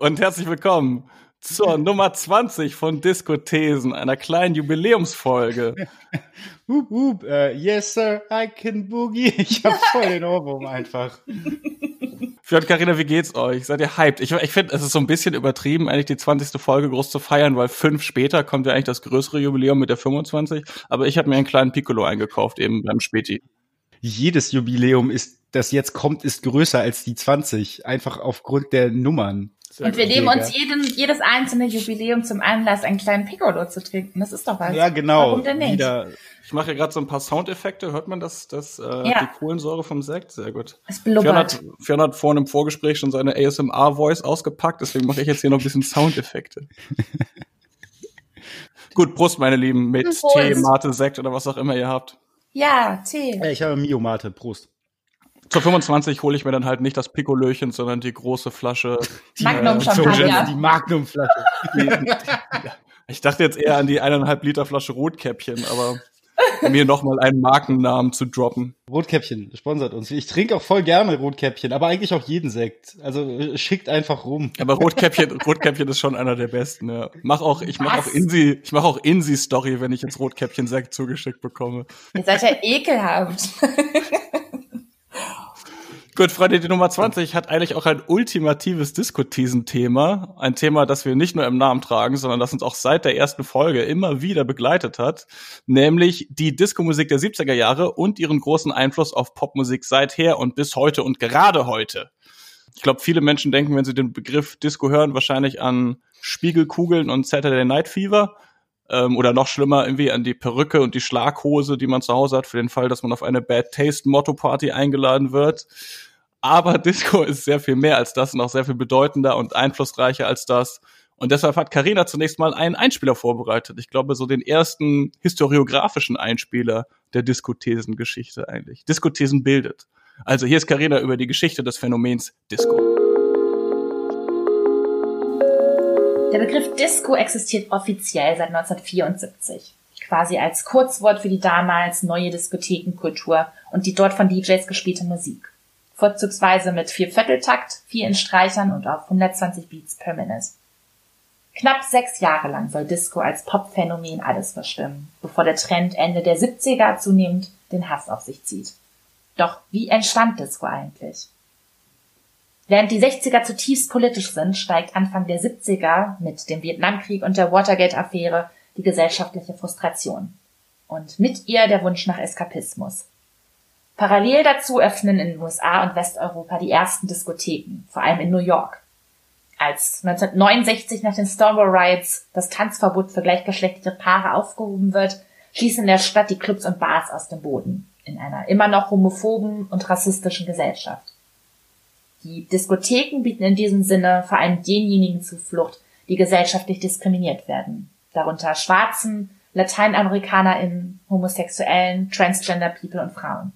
und herzlich willkommen zur Nummer 20 von Diskothesen, einer kleinen Jubiläumsfolge. hup, hup, uh, yes, sir, I can boogie. Ich hab voll den Ohrwurm einfach. Fjord Carina, wie geht's euch? Seid ihr hyped? Ich, ich finde, es ist so ein bisschen übertrieben, eigentlich die 20. Folge groß zu feiern, weil fünf später kommt ja eigentlich das größere Jubiläum mit der 25. Aber ich habe mir einen kleinen Piccolo eingekauft, eben beim Späti. Jedes Jubiläum ist, das jetzt kommt, ist größer als die 20. Einfach aufgrund der Nummern. Sehr und wir nehmen uns jeden, jedes einzelne Jubiläum zum Anlass, einen kleinen Piccolo zu trinken. Das ist doch was. Ja, genau. Warum denn nicht? Wieder, ich mache ja gerade so ein paar Soundeffekte. Hört man das, das äh, ja. die Kohlensäure vom Sekt? Sehr gut. Es blubbert. Fiona hat, hat vorhin im Vorgespräch schon seine ASMR-Voice ausgepackt, deswegen mache ich jetzt hier noch ein bisschen Soundeffekte. gut, Prost, meine Lieben, mit Prost. Tee, Mate, Sekt oder was auch immer ihr habt. Ja, Tee. Ich habe Mio Mate. Prost. Zur 25 hole ich mir dann halt nicht das Picolöchen, sondern die große Flasche. Die Magnum Champagner. Die Magnum Flasche. ich dachte jetzt eher an die eineinhalb Liter Flasche Rotkäppchen, aber um mir nochmal einen Markennamen zu droppen. Rotkäppchen sponsert uns. Ich trinke auch voll gerne Rotkäppchen, aber eigentlich auch jeden Sekt. Also schickt einfach rum. Aber Rotkäppchen, Rotkäppchen ist schon einer der besten. Ja. Mach auch, ich mache auch Insi, ich mache auch Insi Story, wenn ich jetzt Rotkäppchen Sekt zugeschickt bekomme. Ihr seid ja ekelhaft. Gut, Freunde, die Nummer 20 hat eigentlich auch ein ultimatives Diskothesen-Thema. Ein Thema, das wir nicht nur im Namen tragen, sondern das uns auch seit der ersten Folge immer wieder begleitet hat. Nämlich die Diskomusik der 70er Jahre und ihren großen Einfluss auf Popmusik seither und bis heute und gerade heute. Ich glaube, viele Menschen denken, wenn sie den Begriff Disco hören, wahrscheinlich an Spiegelkugeln und Saturday Night Fever. Ähm, oder noch schlimmer, irgendwie an die Perücke und die Schlaghose, die man zu Hause hat, für den Fall, dass man auf eine Bad Taste Motto Party eingeladen wird. Aber Disco ist sehr viel mehr als das und auch sehr viel bedeutender und einflussreicher als das. Und deshalb hat Karina zunächst mal einen Einspieler vorbereitet. Ich glaube, so den ersten historiografischen Einspieler der Diskothesengeschichte eigentlich. Diskothesen bildet. Also hier ist Karina über die Geschichte des Phänomens Disco. Der Begriff Disco existiert offiziell seit 1974. Quasi als Kurzwort für die damals neue Diskothekenkultur und die dort von DJs gespielte Musik vorzugsweise mit Viervierteltakt, vielen Streichern und auf 120 Beats per Minute. Knapp sechs Jahre lang soll Disco als Popphänomen alles verstimmen, bevor der Trend Ende der 70er zunehmend den Hass auf sich zieht. Doch wie entstand Disco eigentlich? Während die 60er zutiefst politisch sind, steigt Anfang der 70er mit dem Vietnamkrieg und der Watergate-Affäre die gesellschaftliche Frustration. Und mit ihr der Wunsch nach Eskapismus. Parallel dazu öffnen in den USA und Westeuropa die ersten Diskotheken, vor allem in New York. Als 1969 nach den Stonewall Riots das Tanzverbot für gleichgeschlechtliche Paare aufgehoben wird, schließen in der Stadt die Clubs und Bars aus dem Boden, in einer immer noch homophoben und rassistischen Gesellschaft. Die Diskotheken bieten in diesem Sinne vor allem denjenigen Zuflucht, die gesellschaftlich diskriminiert werden, darunter Schwarzen, LateinamerikanerInnen, Homosexuellen, Transgender People und Frauen.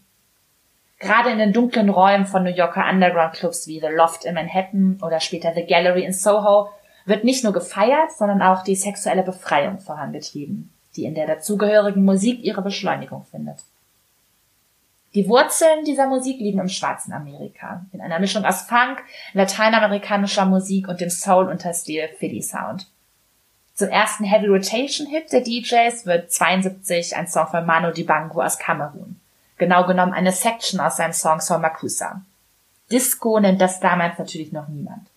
Gerade in den dunklen Räumen von New Yorker Underground-Clubs wie The Loft in Manhattan oder später The Gallery in Soho wird nicht nur gefeiert, sondern auch die sexuelle Befreiung vorangetrieben, die in der dazugehörigen Musik ihre Beschleunigung findet. Die Wurzeln dieser Musik liegen im schwarzen Amerika, in einer Mischung aus Funk, lateinamerikanischer Musik und dem Soul-Unterstil Philly Sound. Zum ersten Heavy Rotation Hit der DJs wird 72 ein Song von Manu Dibango aus Kamerun genau genommen eine Section aus seinem Song Sol Makusa. Disco nennt das damals natürlich noch niemand.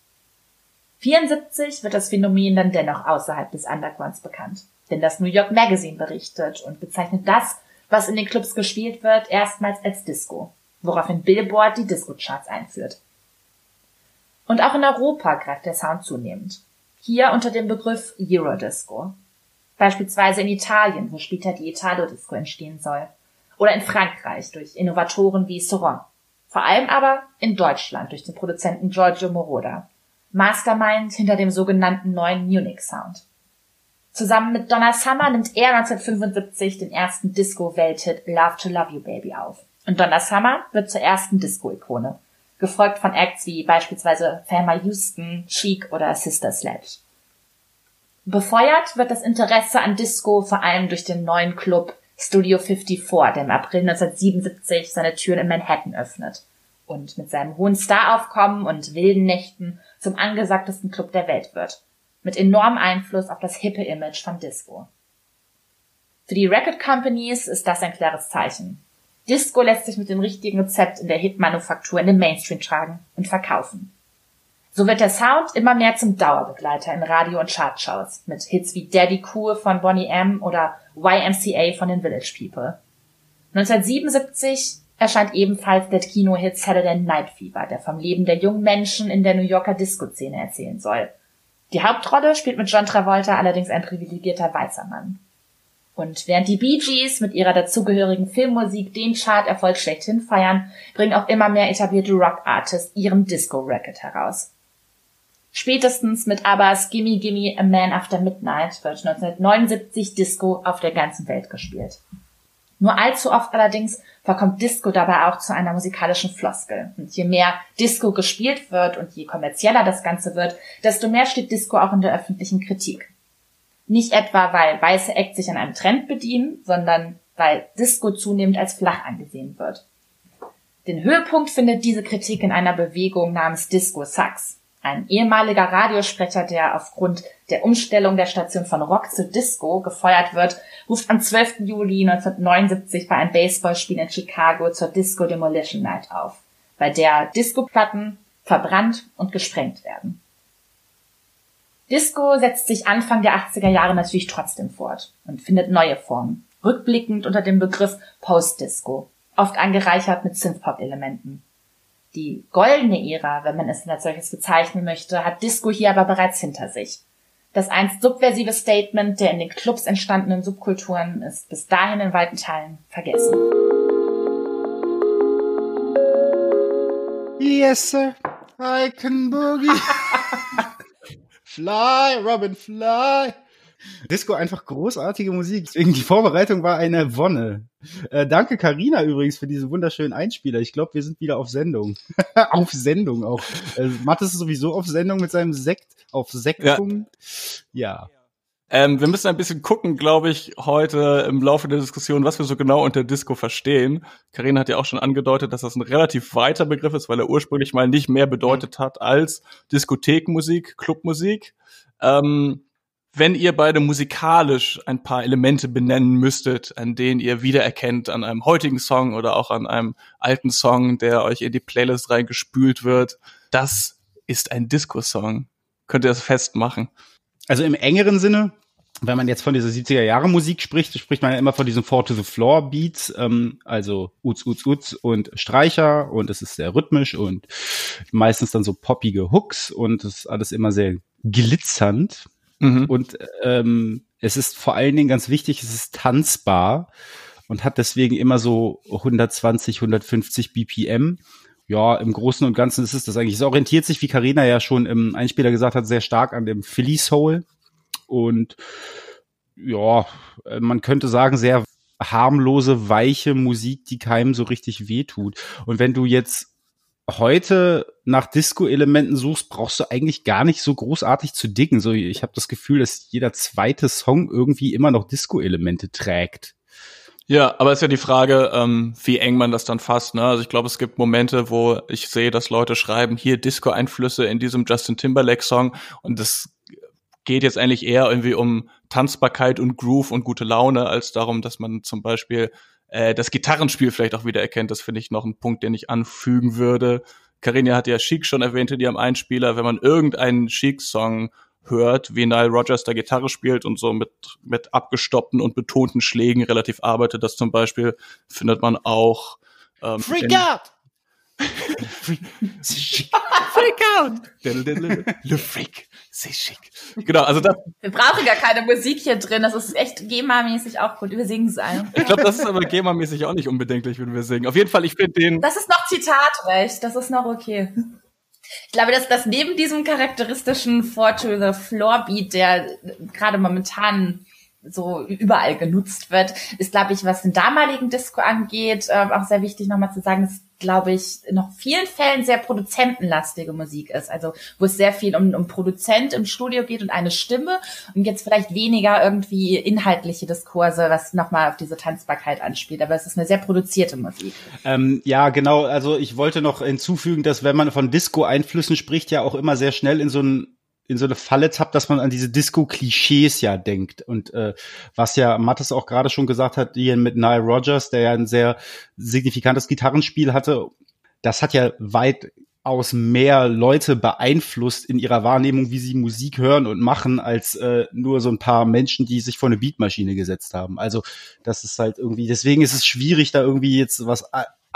74 wird das Phänomen dann dennoch außerhalb des Undergrounds bekannt. Denn das New York Magazine berichtet und bezeichnet das, was in den Clubs gespielt wird, erstmals als Disco, woraufhin Billboard die Disco-Charts einführt. Und auch in Europa greift der Sound zunehmend. Hier unter dem Begriff Eurodisco. Beispielsweise in Italien, wo später die Italo-Disco entstehen soll oder in Frankreich durch Innovatoren wie Soron. Vor allem aber in Deutschland durch den Produzenten Giorgio Moroder. Mastermind hinter dem sogenannten neuen Munich Sound. Zusammen mit Donna Summer nimmt er 1975 den ersten Disco-Welthit Love to Love You Baby auf. Und Donna Summer wird zur ersten Disco-Ikone, gefolgt von Acts wie beispielsweise Thelma Houston, Chic oder Sister Sledge. Befeuert wird das Interesse an Disco vor allem durch den neuen Club Studio 54, der im April 1977 seine Türen in Manhattan öffnet und mit seinem hohen Staraufkommen und wilden Nächten zum angesagtesten Club der Welt wird. Mit enormem Einfluss auf das hippe Image von Disco. Für die Record Companies ist das ein klares Zeichen. Disco lässt sich mit dem richtigen Rezept in der Hitmanufaktur in den Mainstream tragen und verkaufen. So wird der Sound immer mehr zum Dauerbegleiter in Radio- und Chartshows mit Hits wie Daddy Cool von Bonnie M oder YMCA von den Village People. 1977 erscheint ebenfalls der Kinohit Saturday Night Fever, der vom Leben der jungen Menschen in der New Yorker Disco-Szene erzählen soll. Die Hauptrolle spielt mit John Travolta allerdings ein privilegierter weißer Mann. Und während die Bee Gees mit ihrer dazugehörigen Filmmusik den Chart-Erfolg schlechthin feiern, bringen auch immer mehr etablierte Rock-Artists ihren Disco-Record heraus. Spätestens mit Abbas Gimme Gimme A Man After Midnight wird 1979 Disco auf der ganzen Welt gespielt. Nur allzu oft allerdings verkommt Disco dabei auch zu einer musikalischen Floskel. Und je mehr Disco gespielt wird und je kommerzieller das Ganze wird, desto mehr steht Disco auch in der öffentlichen Kritik. Nicht etwa, weil weiße Acts sich an einem Trend bedienen, sondern weil Disco zunehmend als flach angesehen wird. Den Höhepunkt findet diese Kritik in einer Bewegung namens Disco Sucks. Ein ehemaliger Radiosprecher, der aufgrund der Umstellung der Station von Rock zu Disco gefeuert wird, ruft am 12. Juli 1979 bei einem Baseballspiel in Chicago zur Disco Demolition Night auf, bei der Disco-Platten verbrannt und gesprengt werden. Disco setzt sich Anfang der 80er Jahre natürlich trotzdem fort und findet neue Formen, rückblickend unter dem Begriff Post-Disco, oft angereichert mit Synthpop-Elementen. Die goldene Ära, wenn man es als solches bezeichnen möchte, hat Disco hier aber bereits hinter sich. Das einst subversive Statement der in den Clubs entstandenen Subkulturen ist bis dahin in weiten Teilen vergessen. Yes, sir. I can boogie. fly, Robin, fly. Disco einfach großartige Musik. Deswegen die Vorbereitung war eine Wonne. Äh, danke Karina übrigens für diesen wunderschönen Einspieler. Ich glaube, wir sind wieder auf Sendung. auf Sendung auch. Äh, Matt ist sowieso auf Sendung mit seinem Sekt auf Sektung. Ja. ja. Ähm, wir müssen ein bisschen gucken, glaube ich, heute im Laufe der Diskussion, was wir so genau unter Disco verstehen. Karina hat ja auch schon angedeutet, dass das ein relativ weiter Begriff ist, weil er ursprünglich mal nicht mehr bedeutet hat als Diskothekenmusik, Clubmusik. Ähm, wenn ihr beide musikalisch ein paar Elemente benennen müsstet, an denen ihr wiedererkennt an einem heutigen Song oder auch an einem alten Song, der euch in die Playlist reingespült wird, das ist ein Disco-Song. Könnt ihr das festmachen? Also im engeren Sinne, wenn man jetzt von dieser 70er Jahre Musik spricht, spricht man ja immer von diesen Four to the Floor Beats, ähm, also Uts, Uts, Uts und Streicher und es ist sehr rhythmisch und meistens dann so poppige Hooks und es ist alles immer sehr glitzernd. Mhm. Und ähm, es ist vor allen Dingen ganz wichtig, es ist tanzbar und hat deswegen immer so 120, 150 BPM. Ja, im Großen und Ganzen ist es das eigentlich. Es orientiert sich, wie Karina ja schon im Einspieler gesagt hat, sehr stark an dem Philly Soul. Und ja, man könnte sagen, sehr harmlose, weiche Musik, die keinem so richtig wehtut. Und wenn du jetzt heute nach Disco-Elementen suchst, brauchst du eigentlich gar nicht so großartig zu dicken. So, ich habe das Gefühl, dass jeder zweite Song irgendwie immer noch Disco-Elemente trägt. Ja, aber ist ja die Frage, ähm, wie eng man das dann fasst. Ne? Also ich glaube, es gibt Momente, wo ich sehe, dass Leute schreiben, hier Disco-Einflüsse in diesem Justin Timberlake-Song und das geht jetzt eigentlich eher irgendwie um Tanzbarkeit und Groove und gute Laune, als darum, dass man zum Beispiel äh, das Gitarrenspiel vielleicht auch wieder erkennt. Das finde ich noch ein Punkt, den ich anfügen würde. Carina hat ja Chic schon erwähnt in ihrem Einspieler. Wenn man irgendeinen Chic-Song hört, wie Nile Rogers da Gitarre spielt und so mit, mit abgestoppten und betonten Schlägen relativ arbeitet, das zum Beispiel findet man auch. Ähm, Freak out! Freak, Freak out! Le Freak. C'est chic. Genau, also das. Wir brauchen gar keine Musik hier drin. Das ist echt GEMA-mäßig auch gut. Wir singen es ein. Ich glaube, das ist aber GEMA-mäßig auch nicht unbedenklich, wenn wir singen. Auf jeden Fall, ich finde den. Das ist noch Zitatrecht. Das ist noch okay. Ich glaube, dass das neben diesem charakteristischen Four to the Floor Beat, der gerade momentan so überall genutzt wird, ist, glaube ich, was den damaligen Disco angeht, äh, auch sehr wichtig nochmal zu sagen, dass glaube ich, noch vielen Fällen sehr produzentenlastige Musik ist. Also wo es sehr viel um, um Produzent im Studio geht und eine Stimme und jetzt vielleicht weniger irgendwie inhaltliche Diskurse, was nochmal auf diese Tanzbarkeit anspielt. Aber es ist eine sehr produzierte Musik. Ähm, ja, genau. Also ich wollte noch hinzufügen, dass wenn man von Disco-Einflüssen spricht, ja auch immer sehr schnell in so ein in so eine Falle tappt, dass man an diese Disco-Klischees ja denkt. Und äh, was ja Mattes auch gerade schon gesagt hat, hier mit Nile Rogers, der ja ein sehr signifikantes Gitarrenspiel hatte, das hat ja weitaus mehr Leute beeinflusst in ihrer Wahrnehmung, wie sie Musik hören und machen, als äh, nur so ein paar Menschen, die sich vor eine Beatmaschine gesetzt haben. Also das ist halt irgendwie, deswegen ist es schwierig, da irgendwie jetzt was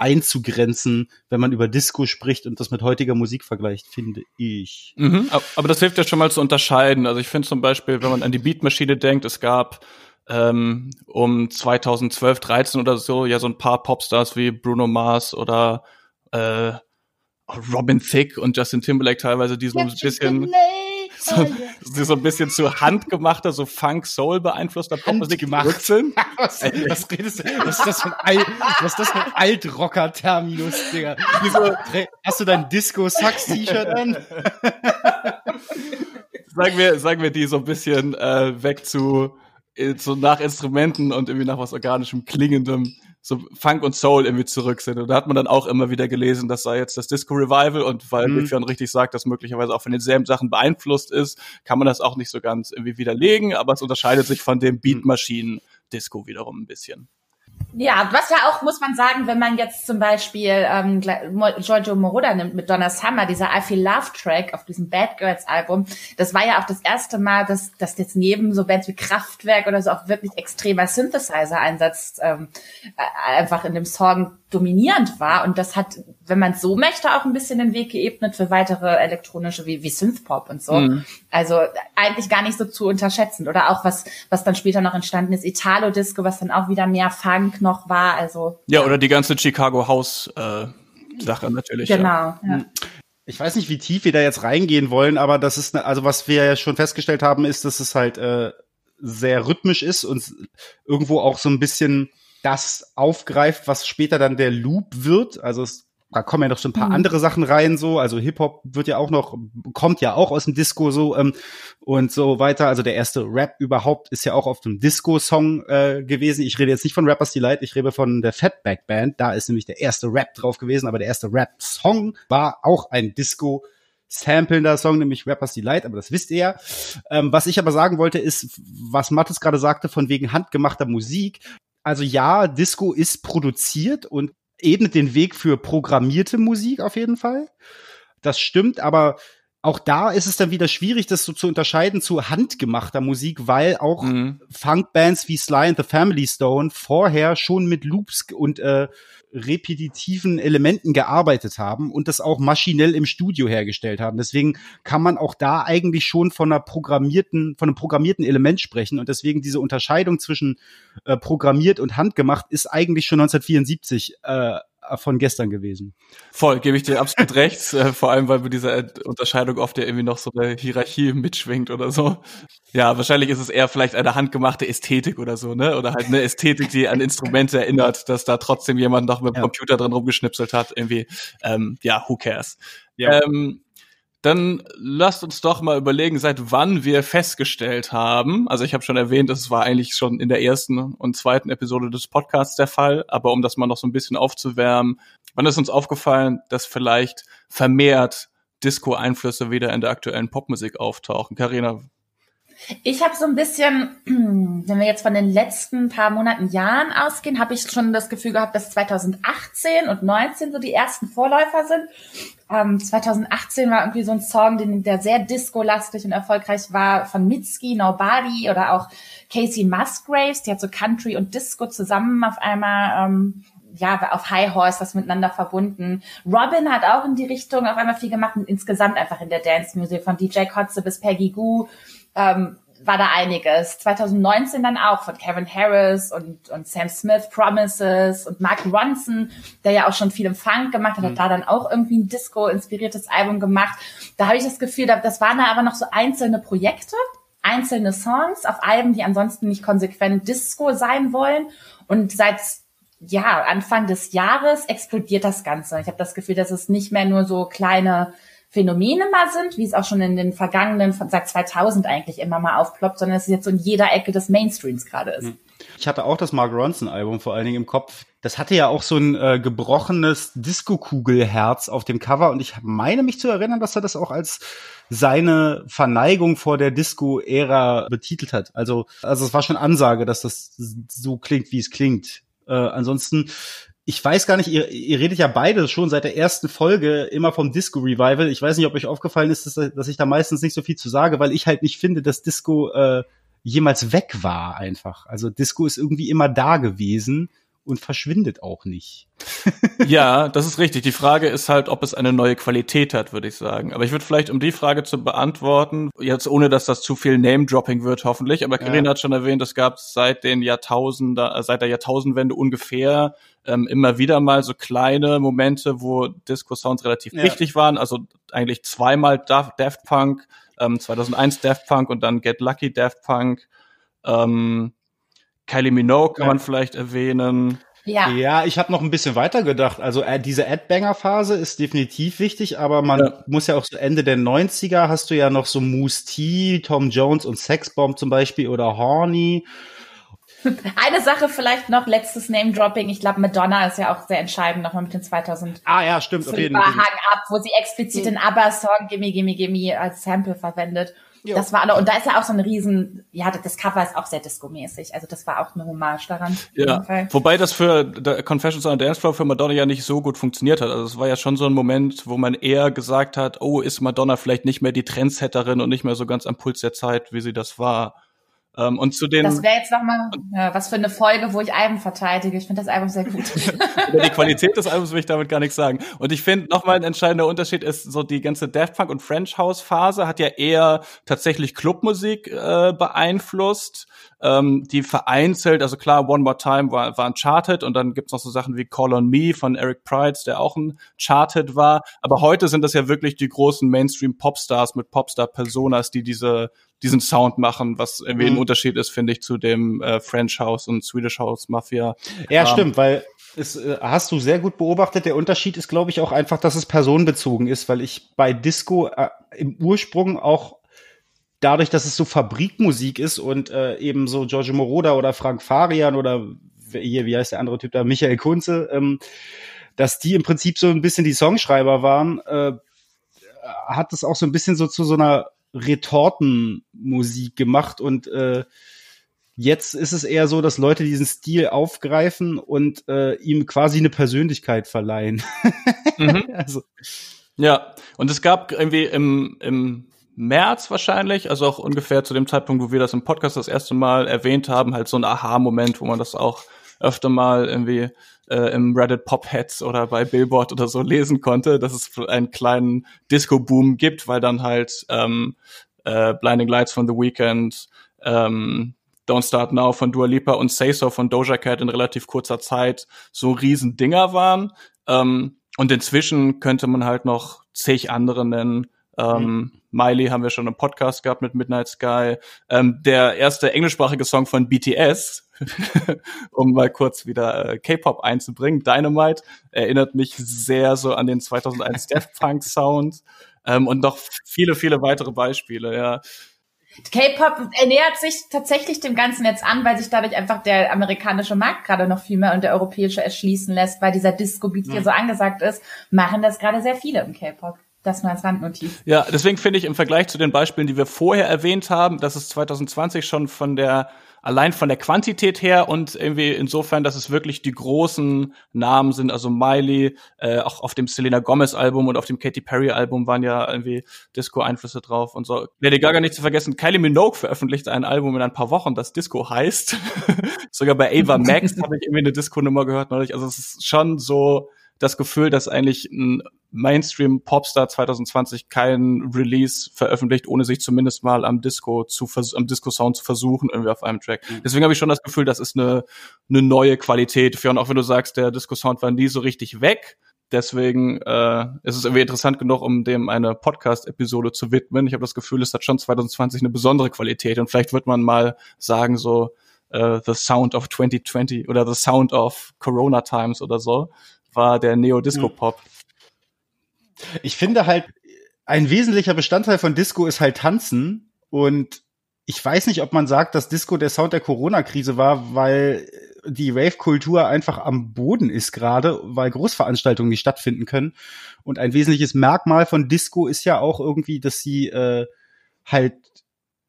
einzugrenzen, wenn man über Disco spricht und das mit heutiger Musik vergleicht, finde ich. Mhm, aber das hilft ja schon mal zu unterscheiden. Also ich finde zum Beispiel, wenn man an die Beatmaschine denkt, es gab ähm, um 2012, 13 oder so ja so ein paar Popstars wie Bruno Mars oder äh, Robin Thicke und Justin Timberlake teilweise, die so ein bisschen so, so ein bisschen zu handgemachter, so Funk Soul beeinflusster Popmusik gemacht sind. was, was redest du? Was ist das für ein, Alt, was ist das für ein Altrocker Terminus, Digga? Wieso, hast du dein Disco Sax T-Shirt an? sagen wir, sagen wir die so ein bisschen äh, weg zu äh, so nach Instrumenten und irgendwie nach was organischem klingendem so Funk und Soul irgendwie zurück sind. Und da hat man dann auch immer wieder gelesen, das sei jetzt das Disco Revival und weil mhm. Richtig sagt, dass möglicherweise auch von denselben Sachen beeinflusst ist, kann man das auch nicht so ganz irgendwie widerlegen, aber es unterscheidet sich von dem Beatmaschinen Disco wiederum ein bisschen. Ja, was ja auch, muss man sagen, wenn man jetzt zum Beispiel ähm, Giorgio Moroder nimmt mit Donna Summer, dieser I Feel Love Track auf diesem Bad Girls Album, das war ja auch das erste Mal, dass, dass jetzt neben so Bands wie Kraftwerk oder so auch wirklich extremer Synthesizer-Einsatz ähm, äh, einfach in dem Song dominierend war. Und das hat, wenn man es so möchte, auch ein bisschen den Weg geebnet für weitere elektronische wie, wie Synthpop und so. Mhm. Also eigentlich gar nicht so zu unterschätzen. Oder auch was, was dann später noch entstanden ist, Italo-Disco, was dann auch wieder mehr Funk noch war. Also ja, oder die ganze Chicago House äh, Sache natürlich. Genau. Ja. ja. Mhm. Ich weiß nicht, wie tief wir da jetzt reingehen wollen, aber das ist, ne, also was wir ja schon festgestellt haben, ist, dass es halt äh, sehr rhythmisch ist und irgendwo auch so ein bisschen das aufgreift, was später dann der Loop wird. Also es, da kommen ja noch so ein paar mhm. andere Sachen rein, so. Also Hip-Hop wird ja auch noch, kommt ja auch aus dem Disco so ähm, und so weiter. Also der erste Rap überhaupt ist ja auch auf dem Disco-Song äh, gewesen. Ich rede jetzt nicht von Rappers Delight, ich rede von der Fatback Band. Da ist nämlich der erste Rap drauf gewesen, aber der erste Rap-Song war auch ein Disco- sampelnder Song, nämlich Rappers Delight, aber das wisst ihr ja. Ähm, was ich aber sagen wollte, ist, was Mattes gerade sagte, von wegen handgemachter Musik also ja, Disco ist produziert und ebnet den Weg für programmierte Musik auf jeden Fall. Das stimmt, aber auch da ist es dann wieder schwierig, das so zu unterscheiden zu handgemachter Musik, weil auch mhm. Funkbands wie Sly and the Family Stone vorher schon mit Loops und äh, repetitiven Elementen gearbeitet haben und das auch maschinell im Studio hergestellt haben. Deswegen kann man auch da eigentlich schon von einer programmierten, von einem programmierten Element sprechen und deswegen diese Unterscheidung zwischen äh, programmiert und handgemacht ist eigentlich schon 1974 äh, von gestern gewesen. Voll, gebe ich dir absolut recht. Äh, vor allem, weil bei dieser Unterscheidung oft ja irgendwie noch so eine Hierarchie mitschwingt oder so. Ja, wahrscheinlich ist es eher vielleicht eine handgemachte Ästhetik oder so, ne? Oder halt eine Ästhetik, die an Instrumente erinnert, dass da trotzdem jemand noch mit dem ja. Computer drin rumgeschnipselt hat. Irgendwie, ähm, ja, who cares? Ja. Ähm, dann lasst uns doch mal überlegen, seit wann wir festgestellt haben. Also ich habe schon erwähnt, das war eigentlich schon in der ersten und zweiten Episode des Podcasts der Fall, aber um das mal noch so ein bisschen aufzuwärmen, wann ist uns aufgefallen, dass vielleicht vermehrt Disco-Einflüsse wieder in der aktuellen Popmusik auftauchen? Karina, ich habe so ein bisschen, wenn wir jetzt von den letzten paar Monaten, Jahren ausgehen, habe ich schon das Gefühl gehabt, dass 2018 und 19 so die ersten Vorläufer sind. Ähm, 2018 war irgendwie so ein Song, den, der sehr disco-lastig und erfolgreich war, von Mitski, Nobody oder auch Casey Musgraves, die hat so Country und Disco zusammen auf einmal ähm, ja, auf High Horse was miteinander verbunden. Robin hat auch in die Richtung auf einmal viel gemacht und insgesamt einfach in der Dance Music von DJ Kotze bis Peggy Goo ähm, war da einiges. 2019 dann auch von Kevin Harris und, und Sam Smith, Promises und Mark Ronson, der ja auch schon viel im Funk gemacht hat, mhm. hat da dann auch irgendwie ein Disco-inspiriertes Album gemacht. Da habe ich das Gefühl, das waren da aber noch so einzelne Projekte, einzelne Songs auf Alben, die ansonsten nicht konsequent Disco sein wollen. Und seit ja, Anfang des Jahres explodiert das Ganze. Ich habe das Gefühl, dass es nicht mehr nur so kleine Phänomene mal sind, wie es auch schon in den vergangenen, seit 2000 eigentlich immer mal aufploppt, sondern es jetzt so in jeder Ecke des Mainstreams gerade ist. Ich hatte auch das Mark Ronson Album vor allen Dingen im Kopf. Das hatte ja auch so ein äh, gebrochenes Disco-Kugelherz auf dem Cover und ich meine mich zu erinnern, dass er das auch als seine Verneigung vor der Disco-Ära betitelt hat. Also, also es war schon Ansage, dass das so klingt, wie es klingt. Äh, ansonsten ich weiß gar nicht, ihr, ihr redet ja beide schon seit der ersten Folge immer vom Disco Revival. Ich weiß nicht, ob euch aufgefallen ist, dass, dass ich da meistens nicht so viel zu sage, weil ich halt nicht finde, dass Disco äh, jemals weg war einfach. Also Disco ist irgendwie immer da gewesen und verschwindet auch nicht. ja, das ist richtig. Die Frage ist halt, ob es eine neue Qualität hat, würde ich sagen. Aber ich würde vielleicht, um die Frage zu beantworten, jetzt ohne, dass das zu viel Name-Dropping wird, hoffentlich. Aber Karin ja. hat schon erwähnt, es gab seit den Jahrtausenden, äh, seit der Jahrtausendwende ungefähr ähm, immer wieder mal so kleine Momente, wo Disco-Sounds relativ ja. wichtig waren. Also eigentlich zweimal Daft Punk, ähm, 2001 Daft Punk und dann Get Lucky Daft Punk. Ähm, Kylie Minogue kann ja. man vielleicht erwähnen. Ja, ja ich habe noch ein bisschen weiter gedacht. Also äh, diese Adbanger-Phase ist definitiv wichtig, aber man ja. muss ja auch so Ende der 90er hast du ja noch so Moose T, Tom Jones und Sexbomb zum Beispiel oder Horny. Eine Sache vielleicht noch, letztes Name-Dropping. Ich glaube, Madonna ist ja auch sehr entscheidend, nochmal mit den 2000 Ah ja, stimmt. Auf jeden Fall. Hang Up, wo sie explizit den ABBA-Song Gimme, Gimme, Gimme als Sample verwendet. Jo. Das war, und da ist ja auch so ein riesen, ja, das Cover ist auch sehr disco-mäßig. Also das war auch eine Hommage daran. Ja. Wobei das für Confessions on a Dance Floor für Madonna ja nicht so gut funktioniert hat. Also es war ja schon so ein Moment, wo man eher gesagt hat, oh, ist Madonna vielleicht nicht mehr die Trendsetterin und nicht mehr so ganz am Puls der Zeit, wie sie das war. Ähm, und zu den. Das wäre jetzt nochmal ja, was für eine Folge, wo ich Alben verteidige. Ich finde das Album sehr gut. Über die Qualität des Albums will ich damit gar nichts sagen. Und ich finde nochmal ein entscheidender Unterschied ist so die ganze Daft Punk und French House Phase hat ja eher tatsächlich Clubmusik äh, beeinflusst ähm, die vereinzelt, also klar, One More Time war, war ein Charted und dann gibt's noch so Sachen wie Call on Me von Eric Prides, der auch ein Charted war. Aber heute sind das ja wirklich die großen Mainstream-Popstars mit Popstar-Personas, die diese diesen Sound machen, was irgendwie mhm. ein Unterschied ist, finde ich, zu dem äh, French House und Swedish House Mafia. Ja, ähm, stimmt, weil es äh, hast du sehr gut beobachtet. Der Unterschied ist, glaube ich, auch einfach, dass es personenbezogen ist, weil ich bei Disco äh, im Ursprung auch dadurch, dass es so Fabrikmusik ist und äh, eben so Giorgio Moroder oder Frank Farian oder hier, wie heißt der andere Typ da, Michael Kunze, ähm, dass die im Prinzip so ein bisschen die Songschreiber waren, äh, hat es auch so ein bisschen so zu so einer Retortenmusik gemacht und äh, jetzt ist es eher so, dass Leute diesen Stil aufgreifen und äh, ihm quasi eine Persönlichkeit verleihen. mhm. also. Ja, und es gab irgendwie im, im März wahrscheinlich, also auch ungefähr zu dem Zeitpunkt, wo wir das im Podcast das erste Mal erwähnt haben, halt so ein Aha-Moment, wo man das auch öfter mal irgendwie äh, im Reddit Popheads oder bei Billboard oder so lesen konnte, dass es einen kleinen Disco-Boom gibt, weil dann halt ähm, äh, Blinding Lights von The Weeknd, ähm, Don't Start Now von Dua Lipa und Say So von Doja Cat in relativ kurzer Zeit so riesen Dinger waren. Ähm, und inzwischen könnte man halt noch zig andere nennen, ähm, mhm. Miley haben wir schon im Podcast gehabt mit Midnight Sky. Ähm, der erste englischsprachige Song von BTS, um mal kurz wieder äh, K-Pop einzubringen, Dynamite, erinnert mich sehr so an den 2001 Daft Punk Sound ähm, und noch viele, viele weitere Beispiele, ja. K-Pop ernährt sich tatsächlich dem Ganzen jetzt an, weil sich dadurch einfach der amerikanische Markt gerade noch viel mehr und der europäische erschließen lässt, weil dieser Disco-Beat mhm. hier so angesagt ist, machen das gerade sehr viele im K-Pop. Das nur als Randnotiz. Ja, deswegen finde ich im Vergleich zu den Beispielen, die wir vorher erwähnt haben, dass es 2020 schon von der allein von der Quantität her und irgendwie insofern, dass es wirklich die großen Namen sind, also Miley, äh, auch auf dem Selena Gomez Album und auf dem Katy Perry Album waren ja irgendwie Disco-Einflüsse drauf und so. Lady Gaga nicht zu vergessen, Kylie Minogue veröffentlicht ein Album in ein paar Wochen, das Disco heißt. Sogar bei Ava Max habe ich irgendwie eine Disco-Nummer gehört neulich. Also es ist schon so das Gefühl, dass eigentlich ein Mainstream-Popstar 2020 kein Release veröffentlicht, ohne sich zumindest mal am Disco zu am Disco-Sound zu versuchen, irgendwie auf einem Track. Mhm. Deswegen habe ich schon das Gefühl, das ist eine, eine neue Qualität. Für und auch wenn du sagst, der Disco-Sound war nie so richtig weg. Deswegen äh, ist es irgendwie interessant genug, um dem eine Podcast-Episode zu widmen. Ich habe das Gefühl, es hat schon 2020 eine besondere Qualität und vielleicht wird man mal sagen, so äh, The Sound of 2020 oder The Sound of Corona Times oder so, war der Neo-Disco-Pop. Ich finde halt, ein wesentlicher Bestandteil von Disco ist halt Tanzen und ich weiß nicht, ob man sagt, dass Disco der Sound der Corona-Krise war, weil die Rave-Kultur einfach am Boden ist gerade, weil Großveranstaltungen nicht stattfinden können. Und ein wesentliches Merkmal von Disco ist ja auch irgendwie, dass sie äh, halt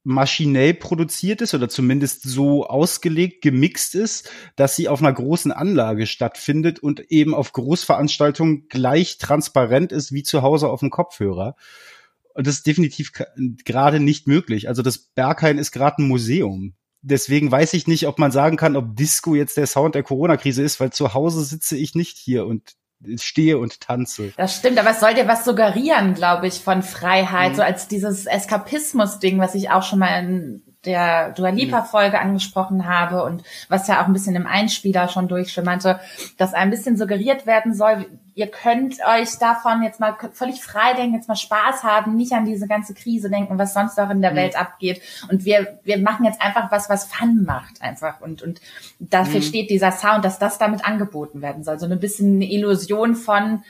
maschinell produziert ist oder zumindest so ausgelegt, gemixt ist, dass sie auf einer großen Anlage stattfindet und eben auf Großveranstaltungen gleich transparent ist wie zu Hause auf dem Kopfhörer. Und das ist definitiv gerade nicht möglich. Also das Berghain ist gerade ein Museum. Deswegen weiß ich nicht, ob man sagen kann, ob Disco jetzt der Sound der Corona-Krise ist, weil zu Hause sitze ich nicht hier und stehe und tanze. Das stimmt, aber es soll dir was suggerieren, glaube ich, von Freiheit, mhm. so als dieses Eskapismus-Ding, was ich auch schon mal in der Dua Lipa Folge angesprochen habe und was ja auch ein bisschen im Einspieler schon durchschimmerte, dass ein bisschen suggeriert werden soll, ihr könnt euch davon jetzt mal völlig frei denken, jetzt mal Spaß haben, nicht an diese ganze Krise denken, was sonst auch in der mhm. Welt abgeht. Und wir, wir machen jetzt einfach was, was Fun macht einfach. Und, und dafür mhm. steht dieser Sound, dass das damit angeboten werden soll. So ein bisschen eine Illusion von,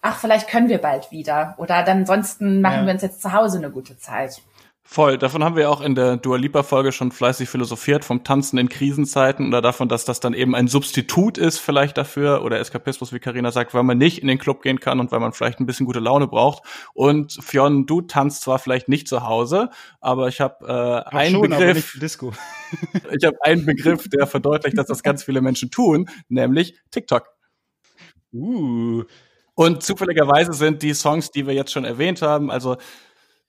ach, vielleicht können wir bald wieder. Oder dann ansonsten machen ja. wir uns jetzt zu Hause eine gute Zeit. Voll, davon haben wir auch in der Dua Lipa Folge schon fleißig philosophiert vom Tanzen in Krisenzeiten oder davon, dass das dann eben ein Substitut ist vielleicht dafür oder Eskapismus, wie Karina sagt, weil man nicht in den Club gehen kann und weil man vielleicht ein bisschen gute Laune braucht. Und Fionn, du tanzt zwar vielleicht nicht zu Hause, aber ich habe äh, einen schon, Begriff. Disco. ich habe einen Begriff, der verdeutlicht, dass das ganz viele Menschen tun, nämlich TikTok. Uh. Und zufälligerweise sind die Songs, die wir jetzt schon erwähnt haben, also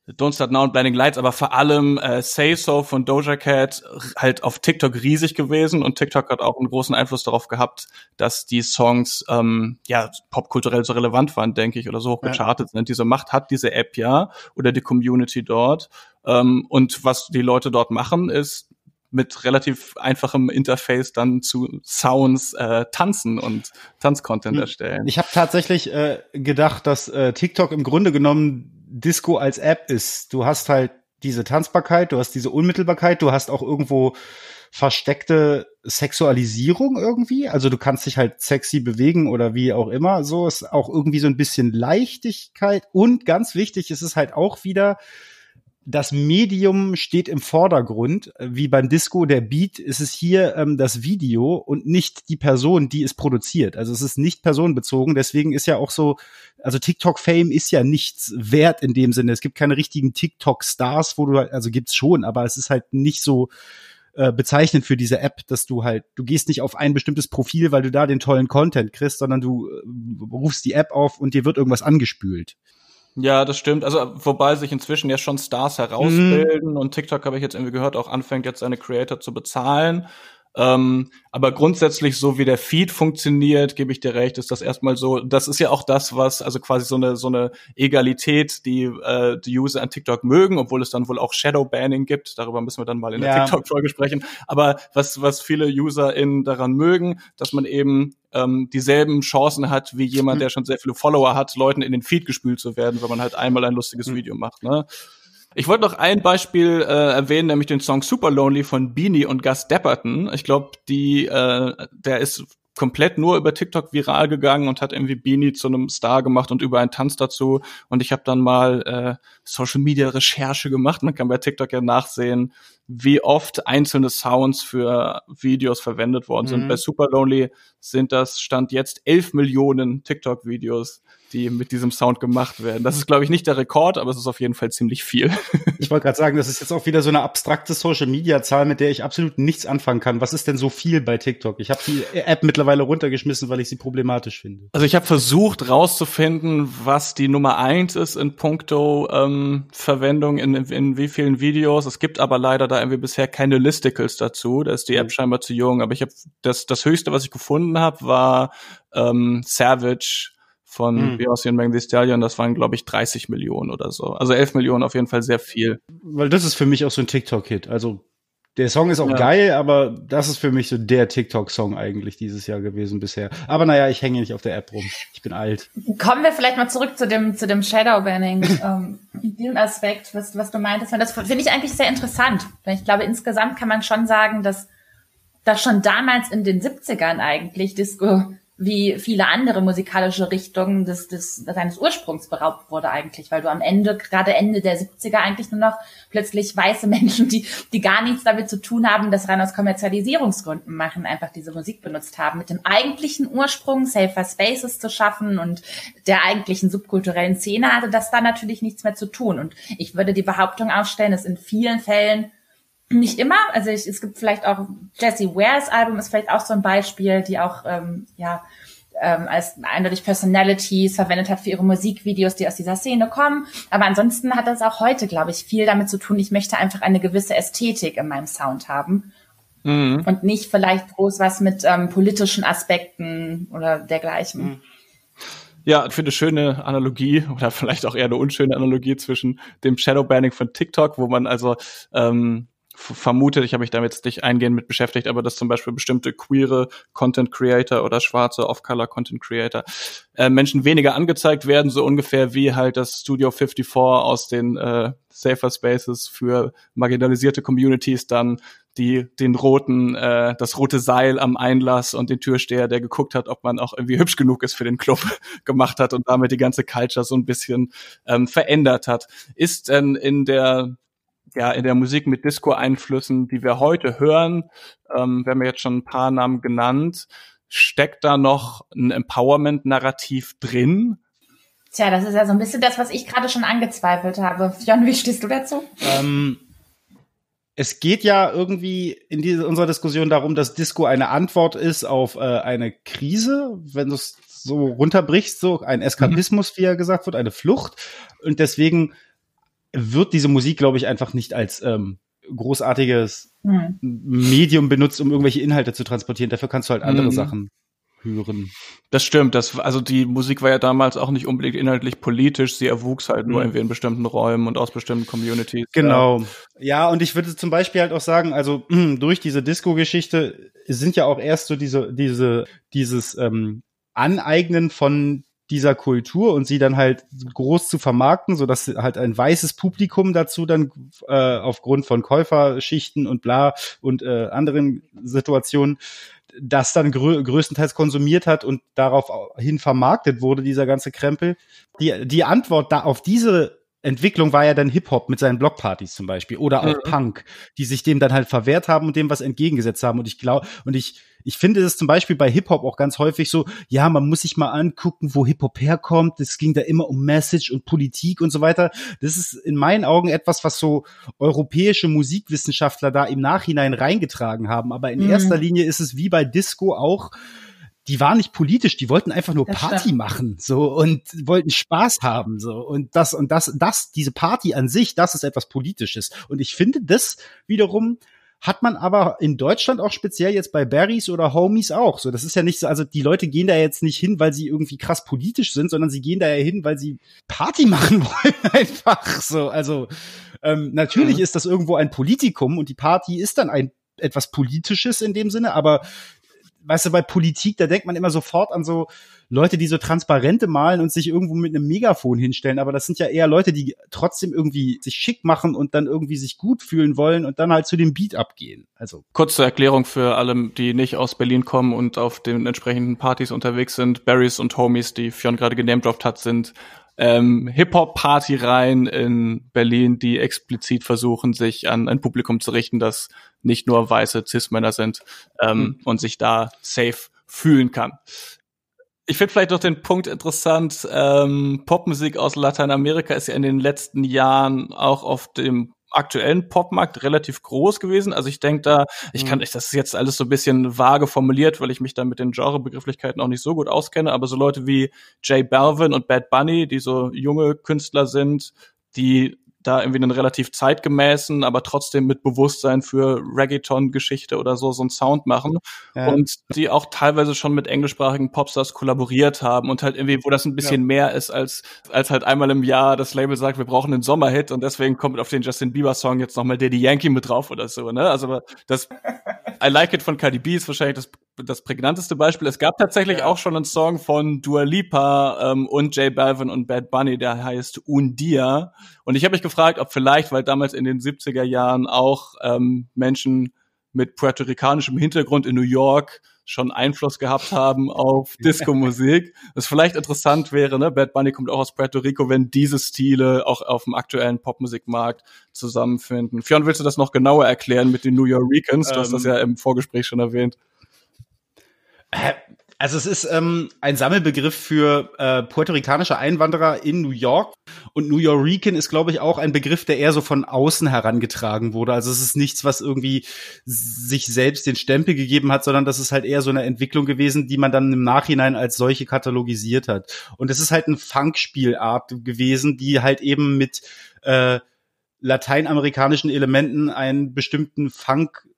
Don't Start Now und Blinding Lights, aber vor allem äh, Say So von Doja Cat halt auf TikTok riesig gewesen und TikTok hat auch einen großen Einfluss darauf gehabt, dass die Songs ähm, ja popkulturell so relevant waren, denke ich, oder so hoch gechartet ja. sind. Diese Macht hat diese App ja oder die Community dort. Ähm, und was die Leute dort machen, ist mit relativ einfachem Interface dann zu Sounds äh, tanzen und Tanzcontent hm. erstellen. Ich habe tatsächlich äh, gedacht, dass äh, TikTok im Grunde genommen Disco als App ist. Du hast halt diese Tanzbarkeit, du hast diese Unmittelbarkeit, du hast auch irgendwo versteckte Sexualisierung irgendwie. Also du kannst dich halt sexy bewegen oder wie auch immer. So ist auch irgendwie so ein bisschen Leichtigkeit. Und ganz wichtig ist es halt auch wieder, das Medium steht im Vordergrund, wie beim Disco, der Beat, ist es hier ähm, das Video und nicht die Person, die es produziert. Also es ist nicht personenbezogen, deswegen ist ja auch so, also TikTok-Fame ist ja nichts wert in dem Sinne. Es gibt keine richtigen TikTok-Stars, wo du, halt, also gibt's schon, aber es ist halt nicht so äh, bezeichnend für diese App, dass du halt, du gehst nicht auf ein bestimmtes Profil, weil du da den tollen Content kriegst, sondern du äh, rufst die App auf und dir wird irgendwas angespült. Ja, das stimmt. Also wobei sich inzwischen ja schon Stars herausbilden mhm. und TikTok habe ich jetzt irgendwie gehört, auch anfängt jetzt seine Creator zu bezahlen. Ähm, aber grundsätzlich, so wie der Feed funktioniert, gebe ich dir recht, ist das erstmal so. Das ist ja auch das, was also quasi so eine so eine Egalität, die äh, die User an TikTok mögen, obwohl es dann wohl auch Shadow Banning gibt. Darüber müssen wir dann mal in der ja. TikTok-Folge sprechen. Aber was was viele UserInnen daran mögen, dass man eben ähm, dieselben Chancen hat wie jemand, der schon sehr viele Follower hat, Leuten in den Feed gespült zu werden, wenn man halt einmal ein lustiges mhm. Video macht. Ne? Ich wollte noch ein Beispiel äh, erwähnen, nämlich den Song Super Lonely von Beanie und Gus Dapperton. Ich glaube, die, äh, der ist komplett nur über TikTok viral gegangen und hat irgendwie Beanie zu einem Star gemacht und über einen Tanz dazu. Und ich habe dann mal äh, Social Media Recherche gemacht. Man kann bei TikTok ja nachsehen, wie oft einzelne Sounds für Videos verwendet worden sind. Mhm. Bei Super Lonely sind das Stand jetzt elf Millionen TikTok-Videos die mit diesem Sound gemacht werden. Das ist, glaube ich, nicht der Rekord, aber es ist auf jeden Fall ziemlich viel. Ich wollte gerade sagen, das ist jetzt auch wieder so eine abstrakte Social-Media-Zahl, mit der ich absolut nichts anfangen kann. Was ist denn so viel bei TikTok? Ich habe die App mittlerweile runtergeschmissen, weil ich sie problematisch finde. Also ich habe versucht rauszufinden, was die Nummer eins ist in puncto ähm, Verwendung in, in wie vielen Videos. Es gibt aber leider da irgendwie bisher keine Listicles dazu. Da ist die App mhm. scheinbar zu jung. Aber ich habe das, das höchste, was ich gefunden habe, war ähm, Savage von mhm. Beyoncé und Megan Thee Stallion, das waren, glaube ich, 30 Millionen oder so. Also 11 Millionen auf jeden Fall sehr viel. Weil das ist für mich auch so ein TikTok-Hit. Also der Song ist auch ja. geil, aber das ist für mich so der TikTok-Song eigentlich dieses Jahr gewesen bisher. Aber naja, ich hänge nicht auf der App rum. Ich bin alt. Kommen wir vielleicht mal zurück zu dem, zu dem Shadowbanning, ähm, diesem Aspekt, was, was du meintest. Das finde ich eigentlich sehr interessant. Weil ich glaube, insgesamt kann man schon sagen, dass dass schon damals in den 70ern eigentlich Disco wie viele andere musikalische Richtungen des, des, seines Ursprungs beraubt wurde eigentlich, weil du am Ende, gerade Ende der 70er eigentlich nur noch plötzlich weiße Menschen, die, die gar nichts damit zu tun haben, das rein aus Kommerzialisierungsgründen machen, einfach diese Musik benutzt haben, mit dem eigentlichen Ursprung, Safer Spaces zu schaffen und der eigentlichen subkulturellen Szene hatte das da natürlich nichts mehr zu tun. Und ich würde die Behauptung aufstellen, dass in vielen Fällen nicht immer, also ich, es gibt vielleicht auch Jessie Wares Album ist vielleicht auch so ein Beispiel, die auch ähm, ja ähm, als eindeutig Personalities verwendet hat für ihre Musikvideos, die aus dieser Szene kommen. Aber ansonsten hat das auch heute, glaube ich, viel damit zu tun. Ich möchte einfach eine gewisse Ästhetik in meinem Sound haben mhm. und nicht vielleicht groß was mit ähm, politischen Aspekten oder dergleichen. Mhm. Ja, ich finde eine schöne Analogie oder vielleicht auch eher eine unschöne Analogie zwischen dem Shadowbanning von TikTok, wo man also ähm, vermutet, ich habe mich damit jetzt nicht eingehend mit beschäftigt, aber dass zum Beispiel bestimmte queere Content Creator oder schwarze Off-Color Content Creator äh, Menschen weniger angezeigt werden, so ungefähr wie halt das Studio 54 aus den äh, Safer Spaces für marginalisierte Communities dann die den roten äh, das rote Seil am Einlass und den Türsteher, der geguckt hat, ob man auch irgendwie hübsch genug ist für den Club gemacht hat und damit die ganze Culture so ein bisschen ähm, verändert hat. Ist denn in der ja in der Musik mit Disco-Einflüssen, die wir heute hören, ähm, wir haben jetzt schon ein paar Namen genannt, steckt da noch ein Empowerment-Narrativ drin? Tja, das ist ja so ein bisschen das, was ich gerade schon angezweifelt habe. Jon, wie stehst du dazu? Ähm, es geht ja irgendwie in dieser, unserer Diskussion darum, dass Disco eine Antwort ist auf äh, eine Krise, wenn du es so runterbrichst, so ein Eskapismus, mhm. wie ja gesagt wird, eine Flucht. Und deswegen wird diese Musik, glaube ich, einfach nicht als ähm, großartiges mhm. Medium benutzt, um irgendwelche Inhalte zu transportieren. Dafür kannst du halt andere mhm. Sachen hören. Das stimmt. Das, also die Musik war ja damals auch nicht unbedingt inhaltlich politisch. Sie erwuchs halt mhm. nur irgendwie in bestimmten Räumen und aus bestimmten Communities. Genau. Ja, ja und ich würde zum Beispiel halt auch sagen, also durch diese Disco-Geschichte sind ja auch erst so diese, diese, dieses ähm, Aneignen von dieser Kultur und sie dann halt groß zu vermarkten, so dass halt ein weißes Publikum dazu dann äh, aufgrund von Käuferschichten und bla und äh, anderen Situationen das dann grö größtenteils konsumiert hat und daraufhin vermarktet wurde, dieser ganze Krempel. Die, die Antwort da auf diese Entwicklung war ja dann Hip-Hop mit seinen Blockpartys zum Beispiel oder auch mhm. Punk, die sich dem dann halt verwehrt haben und dem was entgegengesetzt haben. Und ich glaube, und ich, ich finde es zum Beispiel bei Hip-Hop auch ganz häufig so, ja, man muss sich mal angucken, wo Hip-Hop herkommt. Es ging da immer um Message und Politik und so weiter. Das ist in meinen Augen etwas, was so europäische Musikwissenschaftler da im Nachhinein reingetragen haben. Aber in mhm. erster Linie ist es wie bei Disco auch, die waren nicht politisch, die wollten einfach nur das Party stimmt. machen, so und wollten Spaß haben, so und das und das, das, diese Party an sich, das ist etwas Politisches. Und ich finde, das wiederum hat man aber in Deutschland auch speziell jetzt bei Barrys oder Homies auch. So, das ist ja nicht so, also die Leute gehen da jetzt nicht hin, weil sie irgendwie krass politisch sind, sondern sie gehen da ja hin, weil sie Party machen wollen einfach. So, also ähm, natürlich mhm. ist das irgendwo ein Politikum und die Party ist dann ein etwas Politisches in dem Sinne, aber weißt du, bei Politik, da denkt man immer sofort an so Leute, die so Transparente malen und sich irgendwo mit einem Megafon hinstellen. Aber das sind ja eher Leute, die trotzdem irgendwie sich schick machen und dann irgendwie sich gut fühlen wollen und dann halt zu dem Beat abgehen. Also. Kurze Erklärung für alle, die nicht aus Berlin kommen und auf den entsprechenden Partys unterwegs sind. Barrys und Homies, die Fionn gerade genamedroppt hat, sind ähm, Hip-Hop-Party-Reihen in Berlin, die explizit versuchen, sich an ein Publikum zu richten, das nicht nur weiße Cis-Männer sind ähm, mhm. und sich da safe fühlen kann. Ich finde vielleicht noch den Punkt interessant, ähm, Popmusik aus Lateinamerika ist ja in den letzten Jahren auch auf dem aktuellen Popmarkt relativ groß gewesen. Also ich denke da, ich kann, mhm. das ist jetzt alles so ein bisschen vage formuliert, weil ich mich da mit den Genrebegrifflichkeiten auch nicht so gut auskenne, aber so Leute wie Jay Balvin und Bad Bunny, die so junge Künstler sind, die da irgendwie einen relativ zeitgemäßen, aber trotzdem mit Bewusstsein für Reggaeton-Geschichte oder so so einen Sound machen ja. und die auch teilweise schon mit englischsprachigen Popstars kollaboriert haben und halt irgendwie, wo das ein bisschen ja. mehr ist als als halt einmal im Jahr das Label sagt, wir brauchen einen Sommerhit und deswegen kommt auf den Justin Bieber Song jetzt nochmal Daddy Yankee mit drauf oder so, ne? Also das I Like It von Cardi B ist wahrscheinlich das das prägnanteste Beispiel. Es gab tatsächlich ja. auch schon einen Song von Dua Lipa ähm, und J Balvin und Bad Bunny, der heißt Un Dia. Und ich habe mich gefragt, ob vielleicht, weil damals in den 70er Jahren auch ähm, Menschen mit puerto-ricanischem Hintergrund in New York schon Einfluss gehabt haben auf Disco-Musik. Was vielleicht interessant wäre, ne? Bad Bunny kommt auch aus Puerto Rico, wenn diese Stile auch auf dem aktuellen Popmusikmarkt zusammenfinden. Fionn, willst du das noch genauer erklären mit den New Yorkers? Du ähm, hast das ähm. ja im Vorgespräch schon erwähnt. Also es ist ähm, ein Sammelbegriff für äh, puerto-ricanische Einwanderer in New York. Und New Yorican ist, glaube ich, auch ein Begriff, der eher so von außen herangetragen wurde. Also es ist nichts, was irgendwie sich selbst den Stempel gegeben hat, sondern das ist halt eher so eine Entwicklung gewesen, die man dann im Nachhinein als solche katalogisiert hat. Und es ist halt eine Funkspielart gewesen, die halt eben mit äh, lateinamerikanischen Elementen einen bestimmten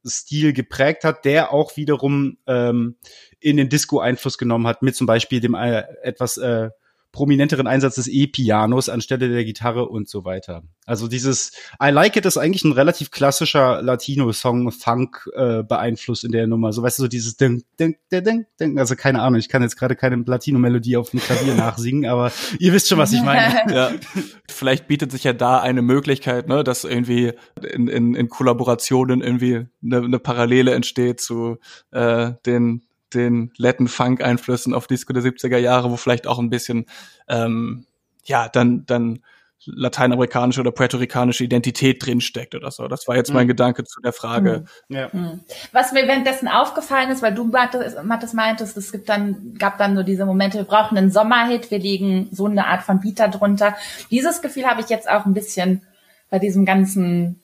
Funk-Stil geprägt hat, der auch wiederum ähm, in den Disco Einfluss genommen hat, mit zum Beispiel dem äh, etwas äh, prominenteren Einsatz des E-Pianos anstelle der Gitarre und so weiter. Also dieses I Like It ist eigentlich ein relativ klassischer Latino-Song, Funk äh, beeinflusst in der Nummer. So weißt du, so dieses Ding, Ding, Ding, Ding, Ding. Also keine Ahnung, ich kann jetzt gerade keine Latino-Melodie auf dem Klavier nachsingen, aber ihr wisst schon, was ich meine. ja. Vielleicht bietet sich ja da eine Möglichkeit, ne, dass irgendwie in, in, in Kollaborationen irgendwie eine, eine Parallele entsteht zu äh, den den Latin Funk Einflüssen auf Disco der 70er Jahre, wo vielleicht auch ein bisschen ähm, ja dann dann lateinamerikanische oder puerto-ricanische Identität drinsteckt oder so. Das war jetzt mein mhm. Gedanke zu der Frage. Mhm. Ja. Mhm. Was mir währenddessen aufgefallen ist, weil du Mattes meintest, es gibt dann, gab dann so diese Momente, wir brauchen einen Sommerhit, wir legen so eine Art von Beat drunter. Dieses Gefühl habe ich jetzt auch ein bisschen bei diesem ganzen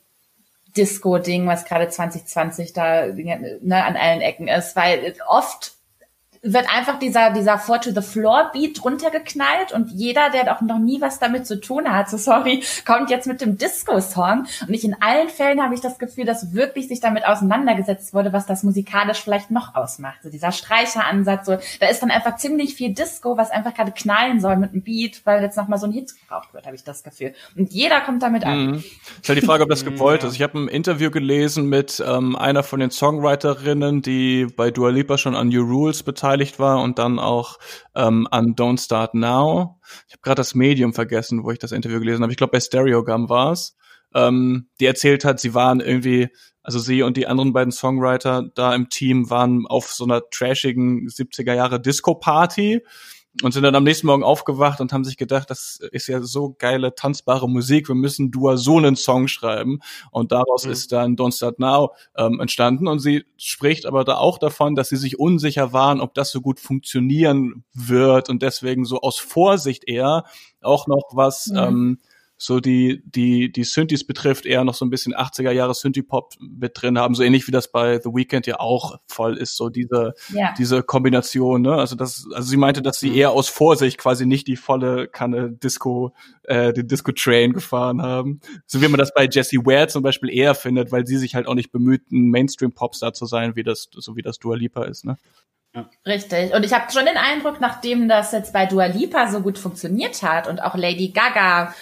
Disco-Ding, was gerade 2020 da ne, an allen Ecken ist, weil oft wird einfach dieser, dieser Four to the Floor Beat runtergeknallt und jeder, der doch noch nie was damit zu tun hat, so sorry, kommt jetzt mit dem Disco-Song. Und nicht in allen Fällen habe ich das Gefühl, dass wirklich sich damit auseinandergesetzt wurde, was das musikalisch vielleicht noch ausmacht. So dieser Streicheransatz, so, da ist dann einfach ziemlich viel Disco, was einfach gerade knallen soll mit einem Beat, weil jetzt nochmal so ein Hit gebraucht wird, habe ich das Gefühl. Und jeder kommt damit an. Mhm. Ist halt die Frage, ob das gewollt ist. Ich habe ein Interview gelesen mit ähm, einer von den Songwriterinnen, die bei Dua Lipa schon an New Rules beteiligt beteiligt war und dann auch ähm, an Don't Start Now. Ich habe gerade das Medium vergessen, wo ich das Interview gelesen habe. Ich glaube, bei Stereogum war es. Ähm, die erzählt hat, sie waren irgendwie, also sie und die anderen beiden Songwriter da im Team waren auf so einer trashigen 70er Jahre Disco-Party und sind dann am nächsten Morgen aufgewacht und haben sich gedacht, das ist ja so geile tanzbare Musik, wir müssen Dua so einen Song schreiben und daraus mhm. ist dann Don't Start Now ähm, entstanden und sie spricht aber da auch davon, dass sie sich unsicher waren, ob das so gut funktionieren wird und deswegen so aus Vorsicht eher auch noch was mhm. ähm, so die, die, die Synthes betrifft, eher noch so ein bisschen 80er Jahre Synthie-Pop mit drin haben, so ähnlich wie das bei The Weeknd ja auch voll ist, so diese, ja. diese Kombination, ne? Also das, also sie meinte, dass sie mhm. eher aus Vorsicht quasi nicht die volle Kanne Disco, äh, den Disco-Train gefahren haben. So wie man das bei Jessie Ware zum Beispiel eher findet, weil sie sich halt auch nicht bemüht, ein Mainstream-Popstar zu sein, wie das, so wie das Dua Lipa ist, ne? Richtig. Und ich habe schon den Eindruck, nachdem das jetzt bei Dua Lipa so gut funktioniert hat und auch Lady Gaga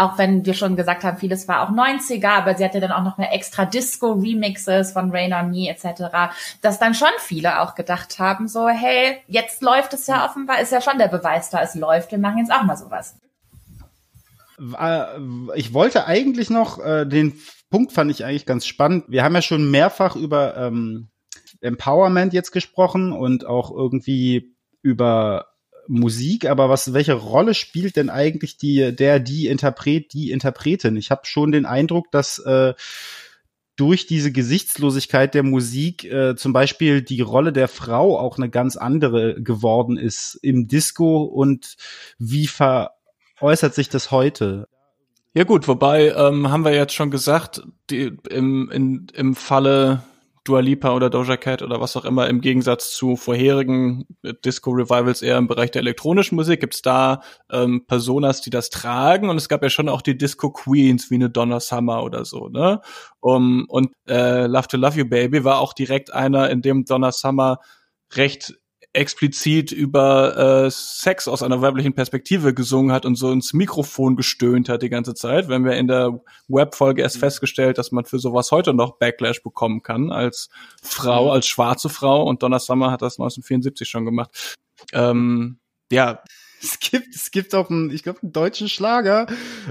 auch wenn wir schon gesagt haben, vieles war auch 90er, aber sie hatte dann auch noch eine extra Disco-Remixes von Rain on Me etc., dass dann schon viele auch gedacht haben, so, hey, jetzt läuft es ja offenbar, ist ja schon der Beweis da, es läuft, wir machen jetzt auch mal sowas. Ich wollte eigentlich noch, äh, den Punkt fand ich eigentlich ganz spannend. Wir haben ja schon mehrfach über ähm, Empowerment jetzt gesprochen und auch irgendwie über Musik, aber was, welche Rolle spielt denn eigentlich die, der, die Interpret, die Interpretin? Ich habe schon den Eindruck, dass äh, durch diese Gesichtslosigkeit der Musik äh, zum Beispiel die Rolle der Frau auch eine ganz andere geworden ist im Disco und wie veräußert sich das heute? Ja gut, wobei ähm, haben wir jetzt schon gesagt, die, im, in, im Falle Dua Lipa oder Doja Cat oder was auch immer im Gegensatz zu vorherigen Disco-Revivals eher im Bereich der elektronischen Musik gibt's da ähm, Personas, die das tragen und es gab ja schon auch die Disco-Queens wie eine Donna Summer oder so, ne? Um, und äh, Love to Love You Baby war auch direkt einer, in dem Donna Summer recht explizit über äh, Sex aus einer weiblichen Perspektive gesungen hat und so ins Mikrofon gestöhnt hat die ganze Zeit. Wenn wir in der Webfolge erst mhm. festgestellt, dass man für sowas heute noch Backlash bekommen kann als Frau, mhm. als schwarze Frau und Donna Summer hat das 1974 schon gemacht. Ähm, ja, es gibt, es gibt auch einen, ich glaube, einen deutschen Schlager,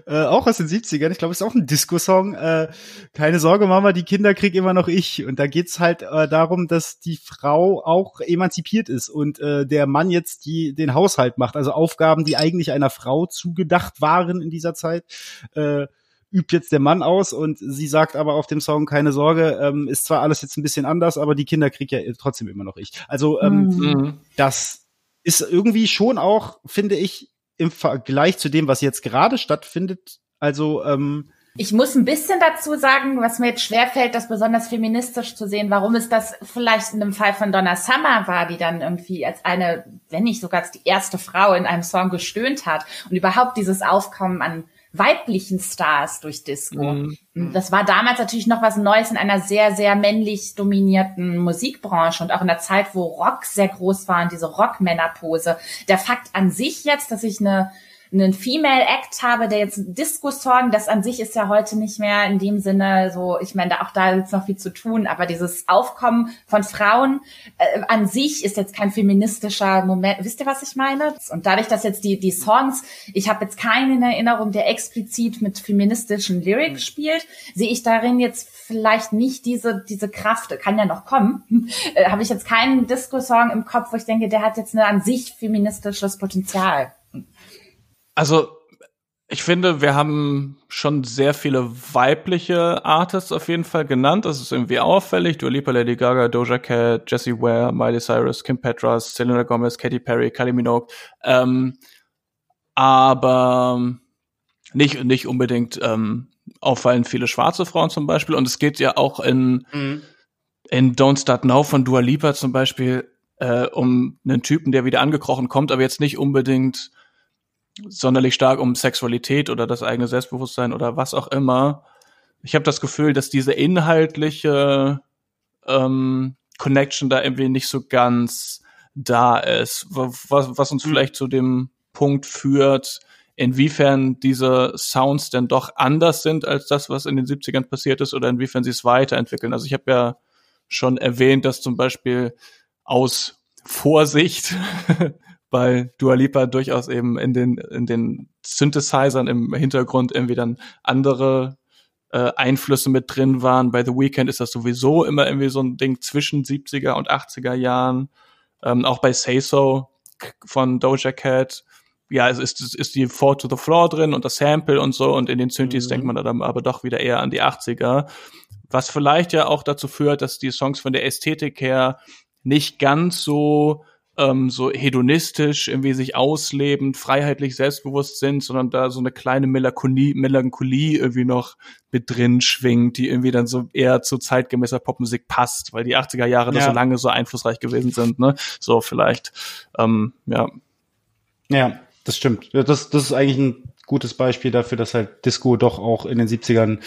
äh, auch aus den 70ern. Ich glaube, es ist auch ein Disco-Song. Äh, Keine Sorge, Mama, die Kinder krieg immer noch ich. Und da geht's halt äh, darum, dass die Frau auch emanzipiert ist und äh, der Mann jetzt die den Haushalt macht. Also Aufgaben, die eigentlich einer Frau zugedacht waren in dieser Zeit. Äh, übt jetzt der Mann aus und sie sagt aber auf dem Song keine Sorge, ähm, ist zwar alles jetzt ein bisschen anders, aber die Kinder krieg ja trotzdem immer noch ich. Also ähm, mhm. das ist irgendwie schon auch, finde ich, im Vergleich zu dem, was jetzt gerade stattfindet, also ähm, ich muss ein bisschen dazu sagen, was mir jetzt schwerfällt, das besonders feministisch zu sehen, warum es das vielleicht in dem Fall von Donna Summer war, die dann irgendwie als eine, wenn nicht sogar als die erste Frau in einem Song gestöhnt hat und überhaupt dieses Aufkommen an weiblichen Stars durch Disco. Mhm. Das war damals natürlich noch was Neues in einer sehr, sehr männlich dominierten Musikbranche und auch in der Zeit, wo Rock sehr groß war und diese Rockmännerpose. Der Fakt an sich jetzt, dass ich eine einen Female Act habe, der jetzt Disco-Song, das an sich ist ja heute nicht mehr in dem Sinne so, ich meine, auch da ist noch viel zu tun, aber dieses Aufkommen von Frauen äh, an sich ist jetzt kein feministischer Moment. Wisst ihr, was ich meine? Und dadurch, dass jetzt die, die Songs, ich habe jetzt keinen Erinnerung, der explizit mit feministischen Lyrics mhm. spielt, sehe ich darin jetzt vielleicht nicht diese, diese Kraft, kann ja noch kommen, äh, habe ich jetzt keinen Disco-Song im Kopf, wo ich denke, der hat jetzt eine an sich feministisches Potenzial. Also, ich finde, wir haben schon sehr viele weibliche Artists auf jeden Fall genannt. Das ist irgendwie auffällig. Dua Lipa, Lady Gaga, Doja Cat, Jessie Ware, Miley Cyrus, Kim Petras, Selena Gomez, Katy Perry, Kylie Minogue. Ähm, aber nicht, nicht unbedingt ähm, auffallen viele schwarze Frauen zum Beispiel. Und es geht ja auch in, mhm. in Don't Start Now von Dua Lipa zum Beispiel äh, um einen Typen, der wieder angekrochen kommt, aber jetzt nicht unbedingt sonderlich stark um Sexualität oder das eigene Selbstbewusstsein oder was auch immer. Ich habe das Gefühl, dass diese inhaltliche ähm, Connection da irgendwie nicht so ganz da ist, was, was uns mhm. vielleicht zu dem Punkt führt, inwiefern diese Sounds denn doch anders sind als das, was in den 70ern passiert ist oder inwiefern sie es weiterentwickeln. Also ich habe ja schon erwähnt, dass zum Beispiel aus Vorsicht bei Dua Lipa durchaus eben in den, in den Synthesizern im Hintergrund irgendwie dann andere äh, Einflüsse mit drin waren. Bei The Weeknd ist das sowieso immer irgendwie so ein Ding zwischen 70er und 80er Jahren. Ähm, auch bei Say So von Doja Cat. Ja, es ist, es ist die Four to the Floor drin und das Sample und so und in den Synthes mhm. denkt man dann aber doch wieder eher an die 80er. Was vielleicht ja auch dazu führt, dass die Songs von der Ästhetik her nicht ganz so ähm, so hedonistisch irgendwie sich ausleben, freiheitlich selbstbewusst sind, sondern da so eine kleine Melancholie, Melancholie irgendwie noch mit drin schwingt, die irgendwie dann so eher zu zeitgemäßer Popmusik passt, weil die 80er Jahre ja. da so lange so einflussreich gewesen sind, ne? So vielleicht, ähm, ja. Ja, das stimmt. Das, das ist eigentlich ein gutes Beispiel dafür, dass halt Disco doch auch in den 70ern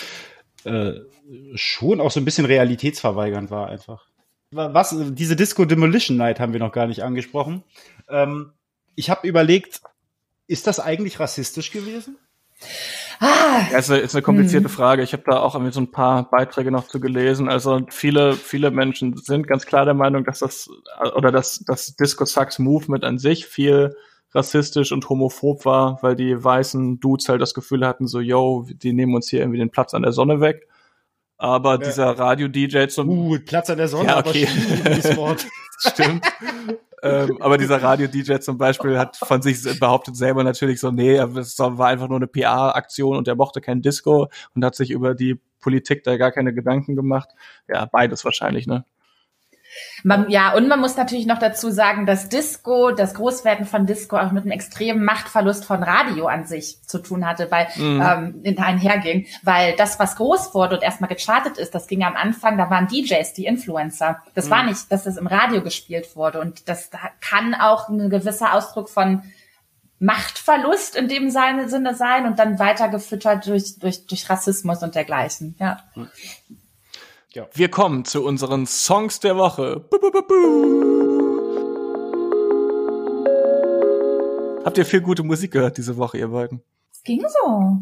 äh, schon auch so ein bisschen realitätsverweigernd war einfach was, diese Disco Demolition Night haben wir noch gar nicht angesprochen. Ähm, ich habe überlegt, ist das eigentlich rassistisch gewesen? Ah, ja, ist, eine, ist eine komplizierte hm. Frage. Ich habe da auch irgendwie so ein paar Beiträge noch zu gelesen. Also viele, viele Menschen sind ganz klar der Meinung, dass das oder dass das Disco Sucks Movement an sich viel rassistisch und homophob war, weil die weißen Dudes halt das Gefühl hatten, so, yo, die nehmen uns hier irgendwie den Platz an der Sonne weg. Aber ja. dieser Radio-DJ zum. Uh, Platz an der Sonne, ja, okay. aber Stimmt. ähm, aber dieser Radio-DJ zum Beispiel hat von sich behauptet selber natürlich so, nee, es war einfach nur eine PR-Aktion und er mochte kein Disco und hat sich über die Politik da gar keine Gedanken gemacht. Ja, beides wahrscheinlich, ne? Man, ja, und man muss natürlich noch dazu sagen, dass Disco, das Großwerden von Disco auch mit einem extremen Machtverlust von Radio an sich zu tun hatte, weil mhm. ähm, einherging. Weil das, was groß wurde und erstmal gechartet ist, das ging am Anfang, da waren DJs, die Influencer. Das mhm. war nicht, dass das im Radio gespielt wurde. Und das kann auch ein gewisser Ausdruck von Machtverlust in dem Sinne sein und dann weitergefüttert durch, durch, durch Rassismus und dergleichen. Ja. Mhm. Ja. Wir kommen zu unseren Songs der Woche. Bu, bu, bu, Habt ihr viel gute Musik gehört diese Woche, ihr beiden? Es ging so.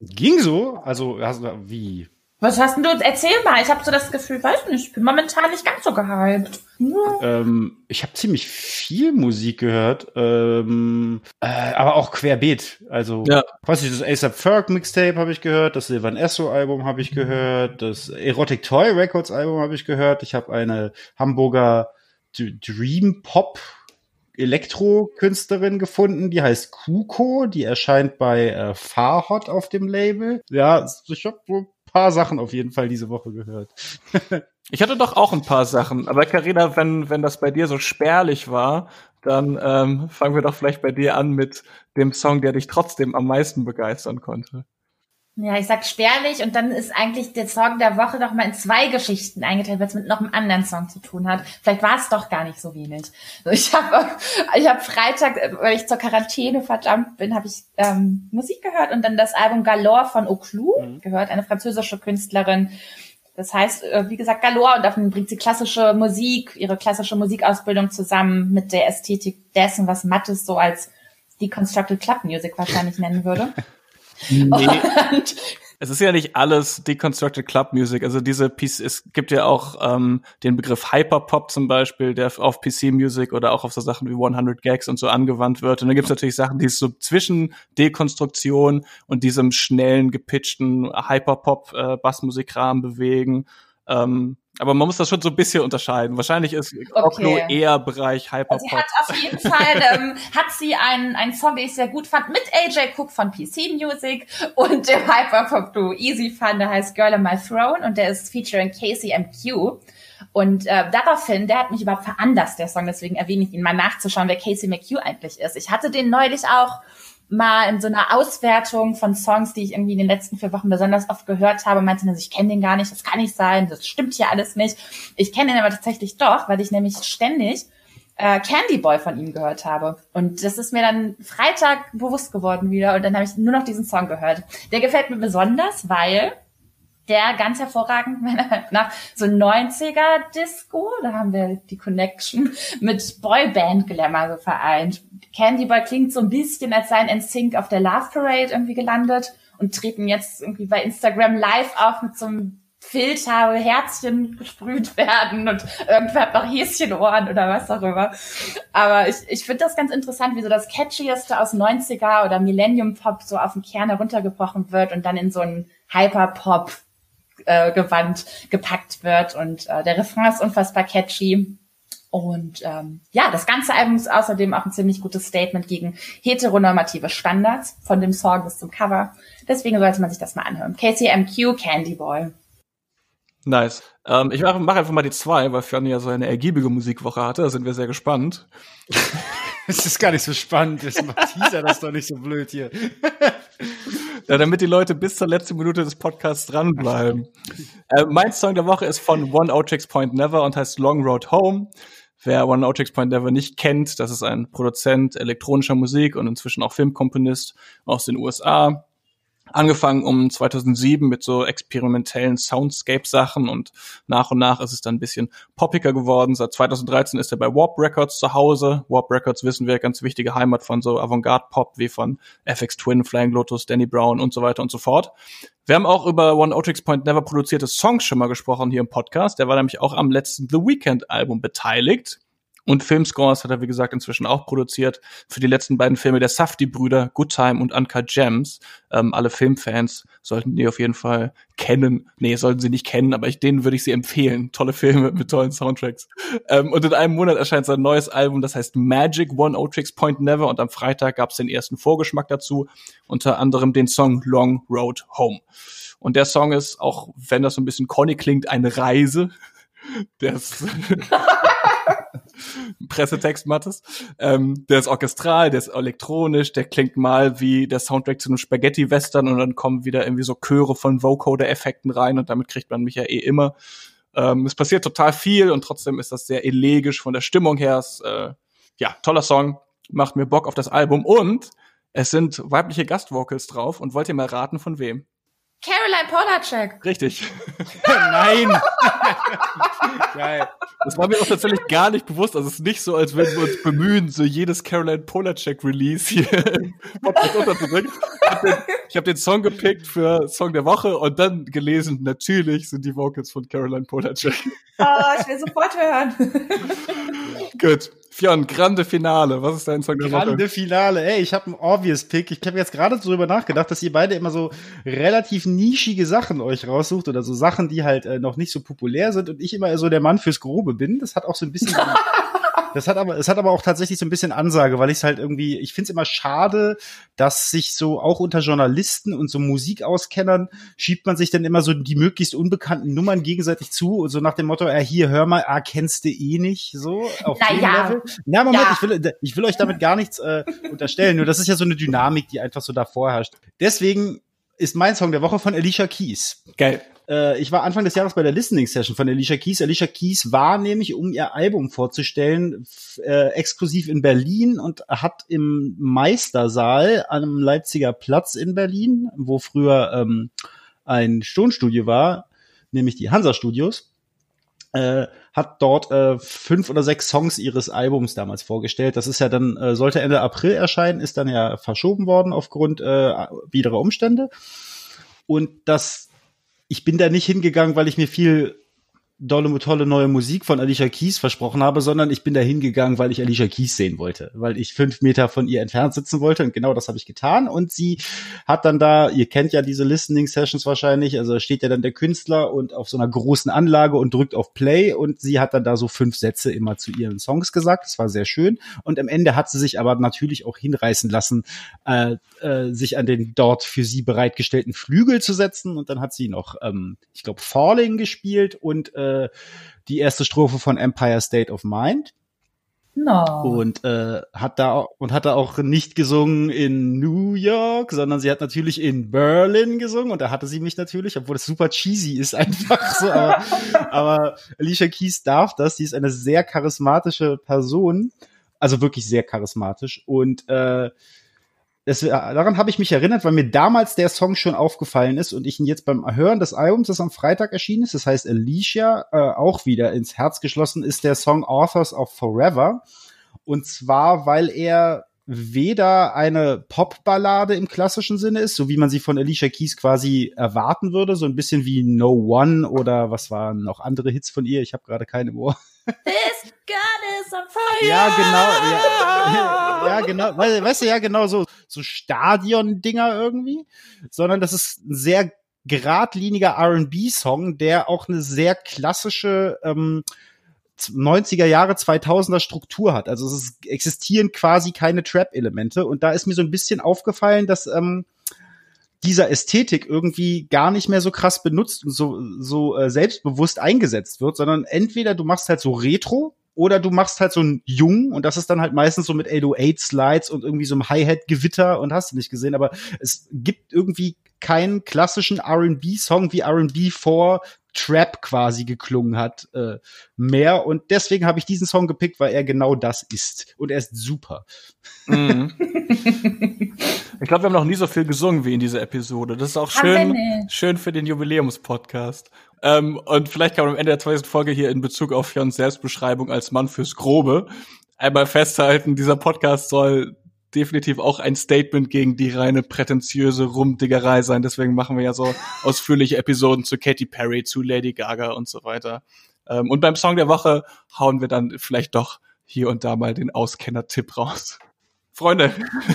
Ging so? Also, also wie? Was hast denn du? Erzähl mal. Ich habe so das Gefühl, weiß nicht, ich bin momentan nicht ganz so gehypt. Ähm, ich habe ziemlich viel Musik gehört, ähm, äh, aber auch querbeet. Also, ja. weiß ich, das ASAP Ferg Mixtape habe ich gehört, das Silvan Esso Album habe ich gehört, das Erotic Toy Records Album habe ich gehört. Ich habe eine Hamburger Dream Pop Elektro-Künstlerin gefunden, die heißt Kuko, die erscheint bei äh, Farhot auf dem Label. Ja, ich habe so paar Sachen auf jeden Fall diese Woche gehört. ich hatte doch auch ein paar Sachen, aber Karina, wenn wenn das bei dir so spärlich war, dann ähm, fangen wir doch vielleicht bei dir an mit dem Song, der dich trotzdem am meisten begeistern konnte. Ja, ich sag spärlich und dann ist eigentlich der Song der Woche doch mal in zwei Geschichten eingeteilt, weil es mit noch einem anderen Song zu tun hat. Vielleicht war es doch gar nicht so wenig. Ich habe ich hab Freitag, weil ich zur Quarantäne verdammt bin, habe ich ähm, Musik gehört und dann das Album Galore von Oclou mhm. gehört, eine französische Künstlerin. Das heißt, äh, wie gesagt, Galore und davon bringt sie klassische Musik, ihre klassische Musikausbildung zusammen mit der Ästhetik dessen, was Mattes so als Deconstructed Club Music wahrscheinlich nennen würde. Nee. Und es ist ja nicht alles Deconstructed Club Music. Also diese PC, es gibt ja auch ähm, den Begriff Hyperpop zum Beispiel, der auf PC Music oder auch auf so Sachen wie 100 Gags und so angewandt wird. Und dann gibt es natürlich Sachen, die so zwischen Dekonstruktion und diesem schnellen, gepitchten Hyperpop äh, Bassmusikrahmen bewegen. Ähm, aber man muss das schon so ein bisschen unterscheiden. Wahrscheinlich ist Okno okay. eher Bereich Hyperpop. Sie hat auf jeden Fall, ähm, hat sie einen, einen Song, den ich sehr gut fand, mit AJ Cook von PC Music und dem Hyperpop Duo Easy Fun, der heißt Girl on My Throne und der ist featuring Casey MQ. Und äh, daraufhin, der hat mich überhaupt veranlasst, der Song, deswegen erwähne ich ihn mal nachzuschauen, wer Casey McHugh eigentlich ist. Ich hatte den neulich auch mal in so einer Auswertung von Songs, die ich irgendwie in den letzten vier Wochen besonders oft gehört habe, meinte, ich kenne den gar nicht, das kann nicht sein, das stimmt hier alles nicht. Ich kenne den aber tatsächlich doch, weil ich nämlich ständig äh, Candy Boy von ihm gehört habe. Und das ist mir dann Freitag bewusst geworden wieder und dann habe ich nur noch diesen Song gehört. Der gefällt mir besonders, weil der ganz hervorragend meiner Meinung nach so 90er Disco, da haben wir die Connection mit Boyband Glamour so vereint. Candy Boy klingt so ein bisschen als sein NSYNC auf der Love Parade irgendwie gelandet und treten jetzt irgendwie bei Instagram live auf mit so einem Filter, Herzchen gesprüht werden und irgendwer hat noch Häschenohren oder was auch immer. Aber ich, ich finde das ganz interessant, wie so das Catchieste aus 90er oder Millennium Pop so auf den Kern heruntergebrochen wird und dann in so einen Hyperpop äh, Gewand gepackt wird und äh, der Refrain ist unfassbar catchy. Und ähm, ja, das ganze Album ist außerdem auch ein ziemlich gutes Statement gegen heteronormative Standards, von dem Song bis zum Cover. Deswegen sollte man sich das mal anhören. KCMQ Candy Boy. Nice. Ähm, ich mache mach einfach mal die zwei, weil Fiona ja so eine ergiebige Musikwoche hatte. Da sind wir sehr gespannt. Es ist gar nicht so spannend. Das macht Teaser das doch nicht so blöd hier. ja, damit die Leute bis zur letzten Minute des Podcasts dranbleiben. äh, mein Song der Woche ist von One Otrix Point Never und heißt Long Road Home. Wer One Otrix Point Never nicht kennt, das ist ein Produzent elektronischer Musik und inzwischen auch Filmkomponist aus den USA angefangen um 2007 mit so experimentellen Soundscape-Sachen und nach und nach ist es dann ein bisschen poppiger geworden. Seit 2013 ist er bei Warp Records zu Hause. Warp Records wissen wir, ganz wichtige Heimat von so Avantgarde-Pop wie von FX Twin, Flying Lotus, Danny Brown und so weiter und so fort. Wir haben auch über One Otrix Point Never produzierte Songs schon mal gesprochen hier im Podcast. Der war nämlich auch am letzten The Weekend Album beteiligt. Und Filmscores hat er, wie gesagt, inzwischen auch produziert für die letzten beiden Filme der Safdie-Brüder, Good Time und Uncut Gems. Ähm, alle Filmfans sollten die auf jeden Fall kennen. Nee, sollten sie nicht kennen, aber ich, denen würde ich sie empfehlen. Tolle Filme mit tollen Soundtracks. Ähm, und in einem Monat erscheint sein neues Album, das heißt Magic One Otrix Point Never. Und am Freitag gab es den ersten Vorgeschmack dazu, unter anderem den Song Long Road Home. Und der Song ist, auch wenn das so ein bisschen corny klingt, eine Reise. Der ist Pressetext Mattes. Ähm, der ist orchestral, der ist elektronisch, der klingt mal wie der Soundtrack zu einem Spaghetti-Western und dann kommen wieder irgendwie so Chöre von Vocoder-Effekten rein und damit kriegt man mich ja eh immer. Ähm, es passiert total viel und trotzdem ist das sehr elegisch von der Stimmung her. Ist, äh, ja, toller Song, macht mir Bock auf das Album und es sind weibliche Gastvocals drauf und wollt ihr mal raten von wem? Caroline Polacek. Richtig. Nein. Geil. Das war mir auch tatsächlich gar nicht bewusst. Also es ist nicht so, als würden wir uns bemühen, so jedes Caroline Polacek Release hier im Podcast unterzubringen. Ich habe den, hab den Song gepickt für Song der Woche und dann gelesen, natürlich sind die Vocals von Caroline Polacek. Oh, ich will sofort hören. Gut. Fionn, grande Finale. Was ist dein Song der Woche? Grande Finale. Ey, ich habe einen obvious Pick. Ich habe jetzt gerade darüber nachgedacht, dass ihr beide immer so relativ nischige Sachen euch raussucht oder so Sachen, die halt äh, noch nicht so populär sind und ich immer so der Mann fürs Grobe bin. Das hat auch so ein bisschen Das hat aber, es hat aber auch tatsächlich so ein bisschen Ansage, weil ich es halt irgendwie, ich finde es immer schade, dass sich so auch unter Journalisten und so Musikauskennern schiebt man sich dann immer so die möglichst unbekannten Nummern gegenseitig zu und so nach dem Motto, äh, hier, hör mal, ah, kennst du eh nicht, so auf Na dem ja. Level. Na, Moment, Ja. ich will, ich will euch damit gar nichts äh, unterstellen, nur das ist ja so eine Dynamik, die einfach so davor herrscht. Deswegen ist mein Song der Woche von Alicia Keys. Geil. Äh, ich war Anfang des Jahres bei der Listening Session von Alicia Keys. Alicia Keys war nämlich, um ihr Album vorzustellen, äh, exklusiv in Berlin und hat im Meistersaal am Leipziger Platz in Berlin, wo früher ähm, ein Tonstudio war, nämlich die Hansa Studios, äh, hat dort äh, fünf oder sechs Songs ihres Albums damals vorgestellt. Das ist ja dann, äh, sollte Ende April erscheinen, ist dann ja verschoben worden aufgrund äh, widerer Umstände. Und das, ich bin da nicht hingegangen, weil ich mir viel dolle, tolle neue Musik von Alicia Keys versprochen habe, sondern ich bin da hingegangen, weil ich Alicia Keys sehen wollte, weil ich fünf Meter von ihr entfernt sitzen wollte und genau das habe ich getan. Und sie hat dann da, ihr kennt ja diese Listening Sessions wahrscheinlich, also steht ja dann der Künstler und auf so einer großen Anlage und drückt auf Play und sie hat dann da so fünf Sätze immer zu ihren Songs gesagt, das war sehr schön. Und am Ende hat sie sich aber natürlich auch hinreißen lassen, äh, äh, sich an den dort für sie bereitgestellten Flügel zu setzen. Und dann hat sie noch, ähm, ich glaube, Falling gespielt und äh, die erste Strophe von Empire State of Mind. No. und äh, hat da und hat da auch nicht gesungen in New York, sondern sie hat natürlich in Berlin gesungen. Und da hatte sie mich natürlich, obwohl das super cheesy ist einfach so, aber, aber Alicia Keys darf das, sie ist eine sehr charismatische Person, also wirklich sehr charismatisch. Und äh, das, daran habe ich mich erinnert, weil mir damals der Song schon aufgefallen ist und ich ihn jetzt beim Hören des Albums, das am Freitag erschienen ist, das heißt Alicia, äh, auch wieder ins Herz geschlossen ist der Song Authors of Forever. Und zwar, weil er weder eine Popballade im klassischen Sinne ist, so wie man sie von Alicia Keys quasi erwarten würde, so ein bisschen wie No One oder was waren noch andere Hits von ihr, ich habe gerade keine im Ohr. This gun is on fire. Ja, genau. Ja, ja genau. Weißt, du, ja, genau so, so Stadion-Dinger irgendwie. Sondern das ist ein sehr geradliniger R&B-Song, der auch eine sehr klassische ähm, 90er Jahre, 2000er Struktur hat. Also es ist, existieren quasi keine Trap-Elemente. Und da ist mir so ein bisschen aufgefallen, dass ähm, dieser Ästhetik irgendwie gar nicht mehr so krass benutzt und so, so äh, selbstbewusst eingesetzt wird, sondern entweder du machst halt so Retro oder du machst halt so ein Jung und das ist dann halt meistens so mit 808 Slides und irgendwie so einem Hi-Hat-Gewitter und hast du nicht gesehen, aber es gibt irgendwie keinen klassischen R&B-Song wie R&B vor Trap quasi geklungen hat äh, mehr und deswegen habe ich diesen Song gepickt, weil er genau das ist und er ist super. Mhm. Ich glaube, wir haben noch nie so viel gesungen wie in dieser Episode. Das ist auch schön, schön für den Jubiläumspodcast. Ähm, und vielleicht kann man am Ende der zweiten Folge hier in Bezug auf Jans Selbstbeschreibung als Mann fürs Grobe einmal festhalten, dieser Podcast soll definitiv auch ein Statement gegen die reine prätentiöse Rumdiggerei sein. Deswegen machen wir ja so ausführliche Episoden zu Katy Perry, zu Lady Gaga und so weiter. Ähm, und beim Song der Woche hauen wir dann vielleicht doch hier und da mal den Auskenner-Tipp raus. Freunde,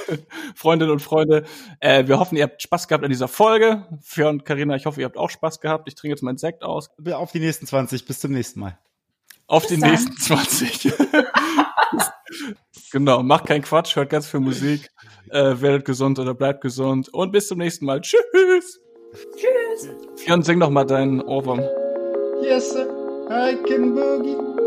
Freundinnen und Freunde, äh, wir hoffen, ihr habt Spaß gehabt an dieser Folge. Für und Carina, ich hoffe, ihr habt auch Spaß gehabt. Ich trinke jetzt meinen Sekt aus. Auf die nächsten 20, bis zum nächsten Mal. Auf Bis die dann. nächsten 20. genau, macht keinen Quatsch, hört ganz viel Musik, äh, werdet gesund oder bleibt gesund und bis zum nächsten Mal. Tschüss. Tschüss. Fionn, sing noch mal deinen Ohrwurm. Yes, sir, I can boogie.